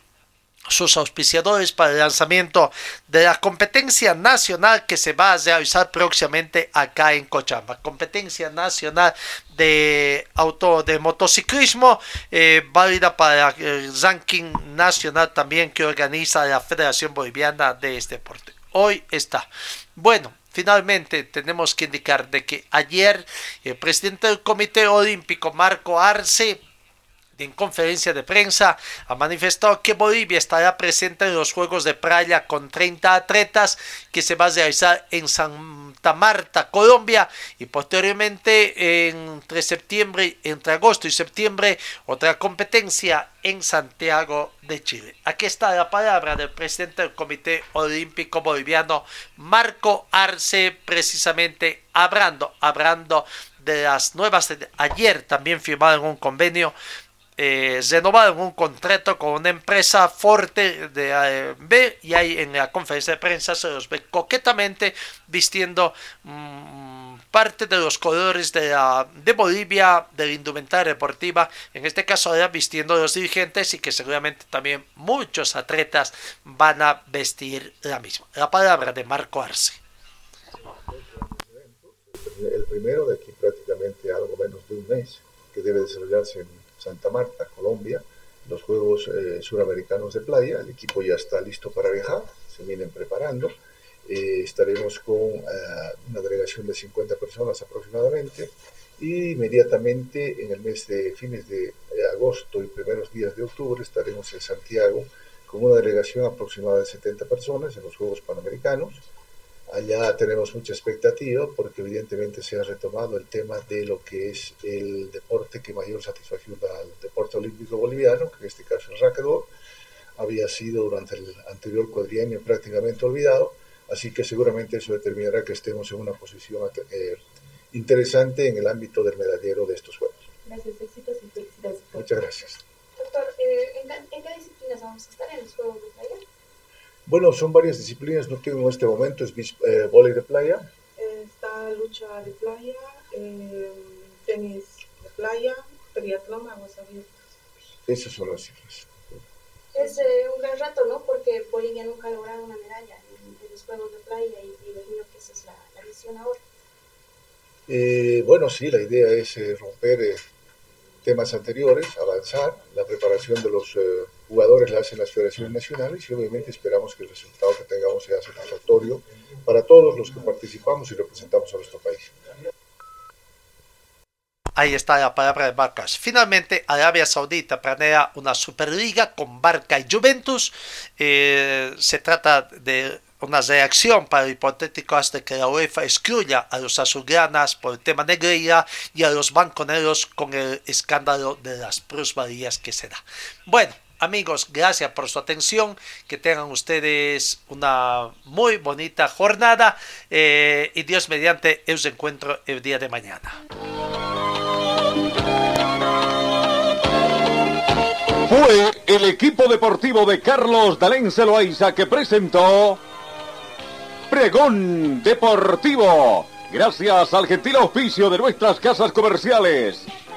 sus auspiciadores para el lanzamiento de la competencia nacional que se va a realizar próximamente acá en Cochabamba. Competencia nacional de auto de motociclismo eh, válida para el ranking nacional también que organiza la Federación Boliviana de este deporte. Hoy está. Bueno, finalmente tenemos que indicar de que ayer el presidente del Comité Olímpico Marco Arce en conferencia de prensa ha manifestado que Bolivia estará presente en los Juegos de Playa con 30 atletas que se va a realizar en Santa Marta, Colombia y posteriormente entre septiembre, entre agosto y septiembre otra competencia en Santiago de Chile. Aquí está la palabra del presidente del Comité Olímpico Boliviano, Marco Arce, precisamente hablando, hablando de las nuevas, ayer también firmaron un convenio eh, un contrato con una empresa fuerte de AMB y ahí en la conferencia de prensa se los ve coquetamente vistiendo mm, parte de los colores de, de Bolivia, de la indumentaria deportiva, en este caso ya vistiendo los dirigentes y que seguramente también muchos atletas van a vestir la misma. La palabra de Marco Arce. El primero de aquí prácticamente algo menos de un mes, que debe desarrollarse en Santa Marta, Colombia, los Juegos eh, Suramericanos de Playa. El equipo ya está listo para viajar, se vienen preparando. Eh, estaremos con eh, una delegación de 50 personas aproximadamente y inmediatamente en el mes de fines de agosto y primeros días de octubre estaremos en Santiago con una delegación aproximada de 70 personas en los Juegos Panamericanos Allá tenemos mucha expectativa porque evidentemente se ha retomado el tema de lo que es el deporte que mayor satisfacción da al deporte olímpico boliviano, que en este caso es racquetball. Había sido durante el anterior cuadrienio prácticamente olvidado, así que seguramente eso determinará que estemos en una posición eh, interesante en el ámbito del medallero de estos Juegos. Gracias, éxitos y felicidades. Muchas gracias. Doctor, eh, ¿en, qué disciplinas vamos a estar en los Juegos de Playa? Bueno, son varias disciplinas, no tengo en este momento, es eh, volei de playa. Está lucha de playa, eh, tenis de playa, triatlón, aguas abiertas. Esas son las cifras. Es eh, un gran rato, ¿no? Porque Bolivia nunca ha logrado una medalla en, los Juegos de Playa y, y, imagino que esa es la, la visión ahora. Eh, bueno, sí, la idea es eh, romper temas anteriores, avanzar, la preparación de los eh, jugadores la hacen las federaciones nacionales y obviamente esperamos que el resultado que tengamos sea satisfactorio para todos los que participamos y representamos a nuestro país. Ahí está la palabra de Barcas. Finalmente, Arabia Saudita planea una Superliga con Barca y Juventus. Eh, se trata de una reacción para el hipotético hasta que la UEFA excluya a los azulgranas por el tema negrilla y a los banconeros con el escándalo de las plusvalías que se da. Bueno, amigos, gracias por su atención. Que tengan ustedes una muy bonita jornada eh, y Dios mediante os encuentro el día de mañana. Fue el equipo deportivo de Carlos Dalén Celoaiza que presentó Pregón Deportivo. Gracias al gentil auspicio de nuestras casas comerciales.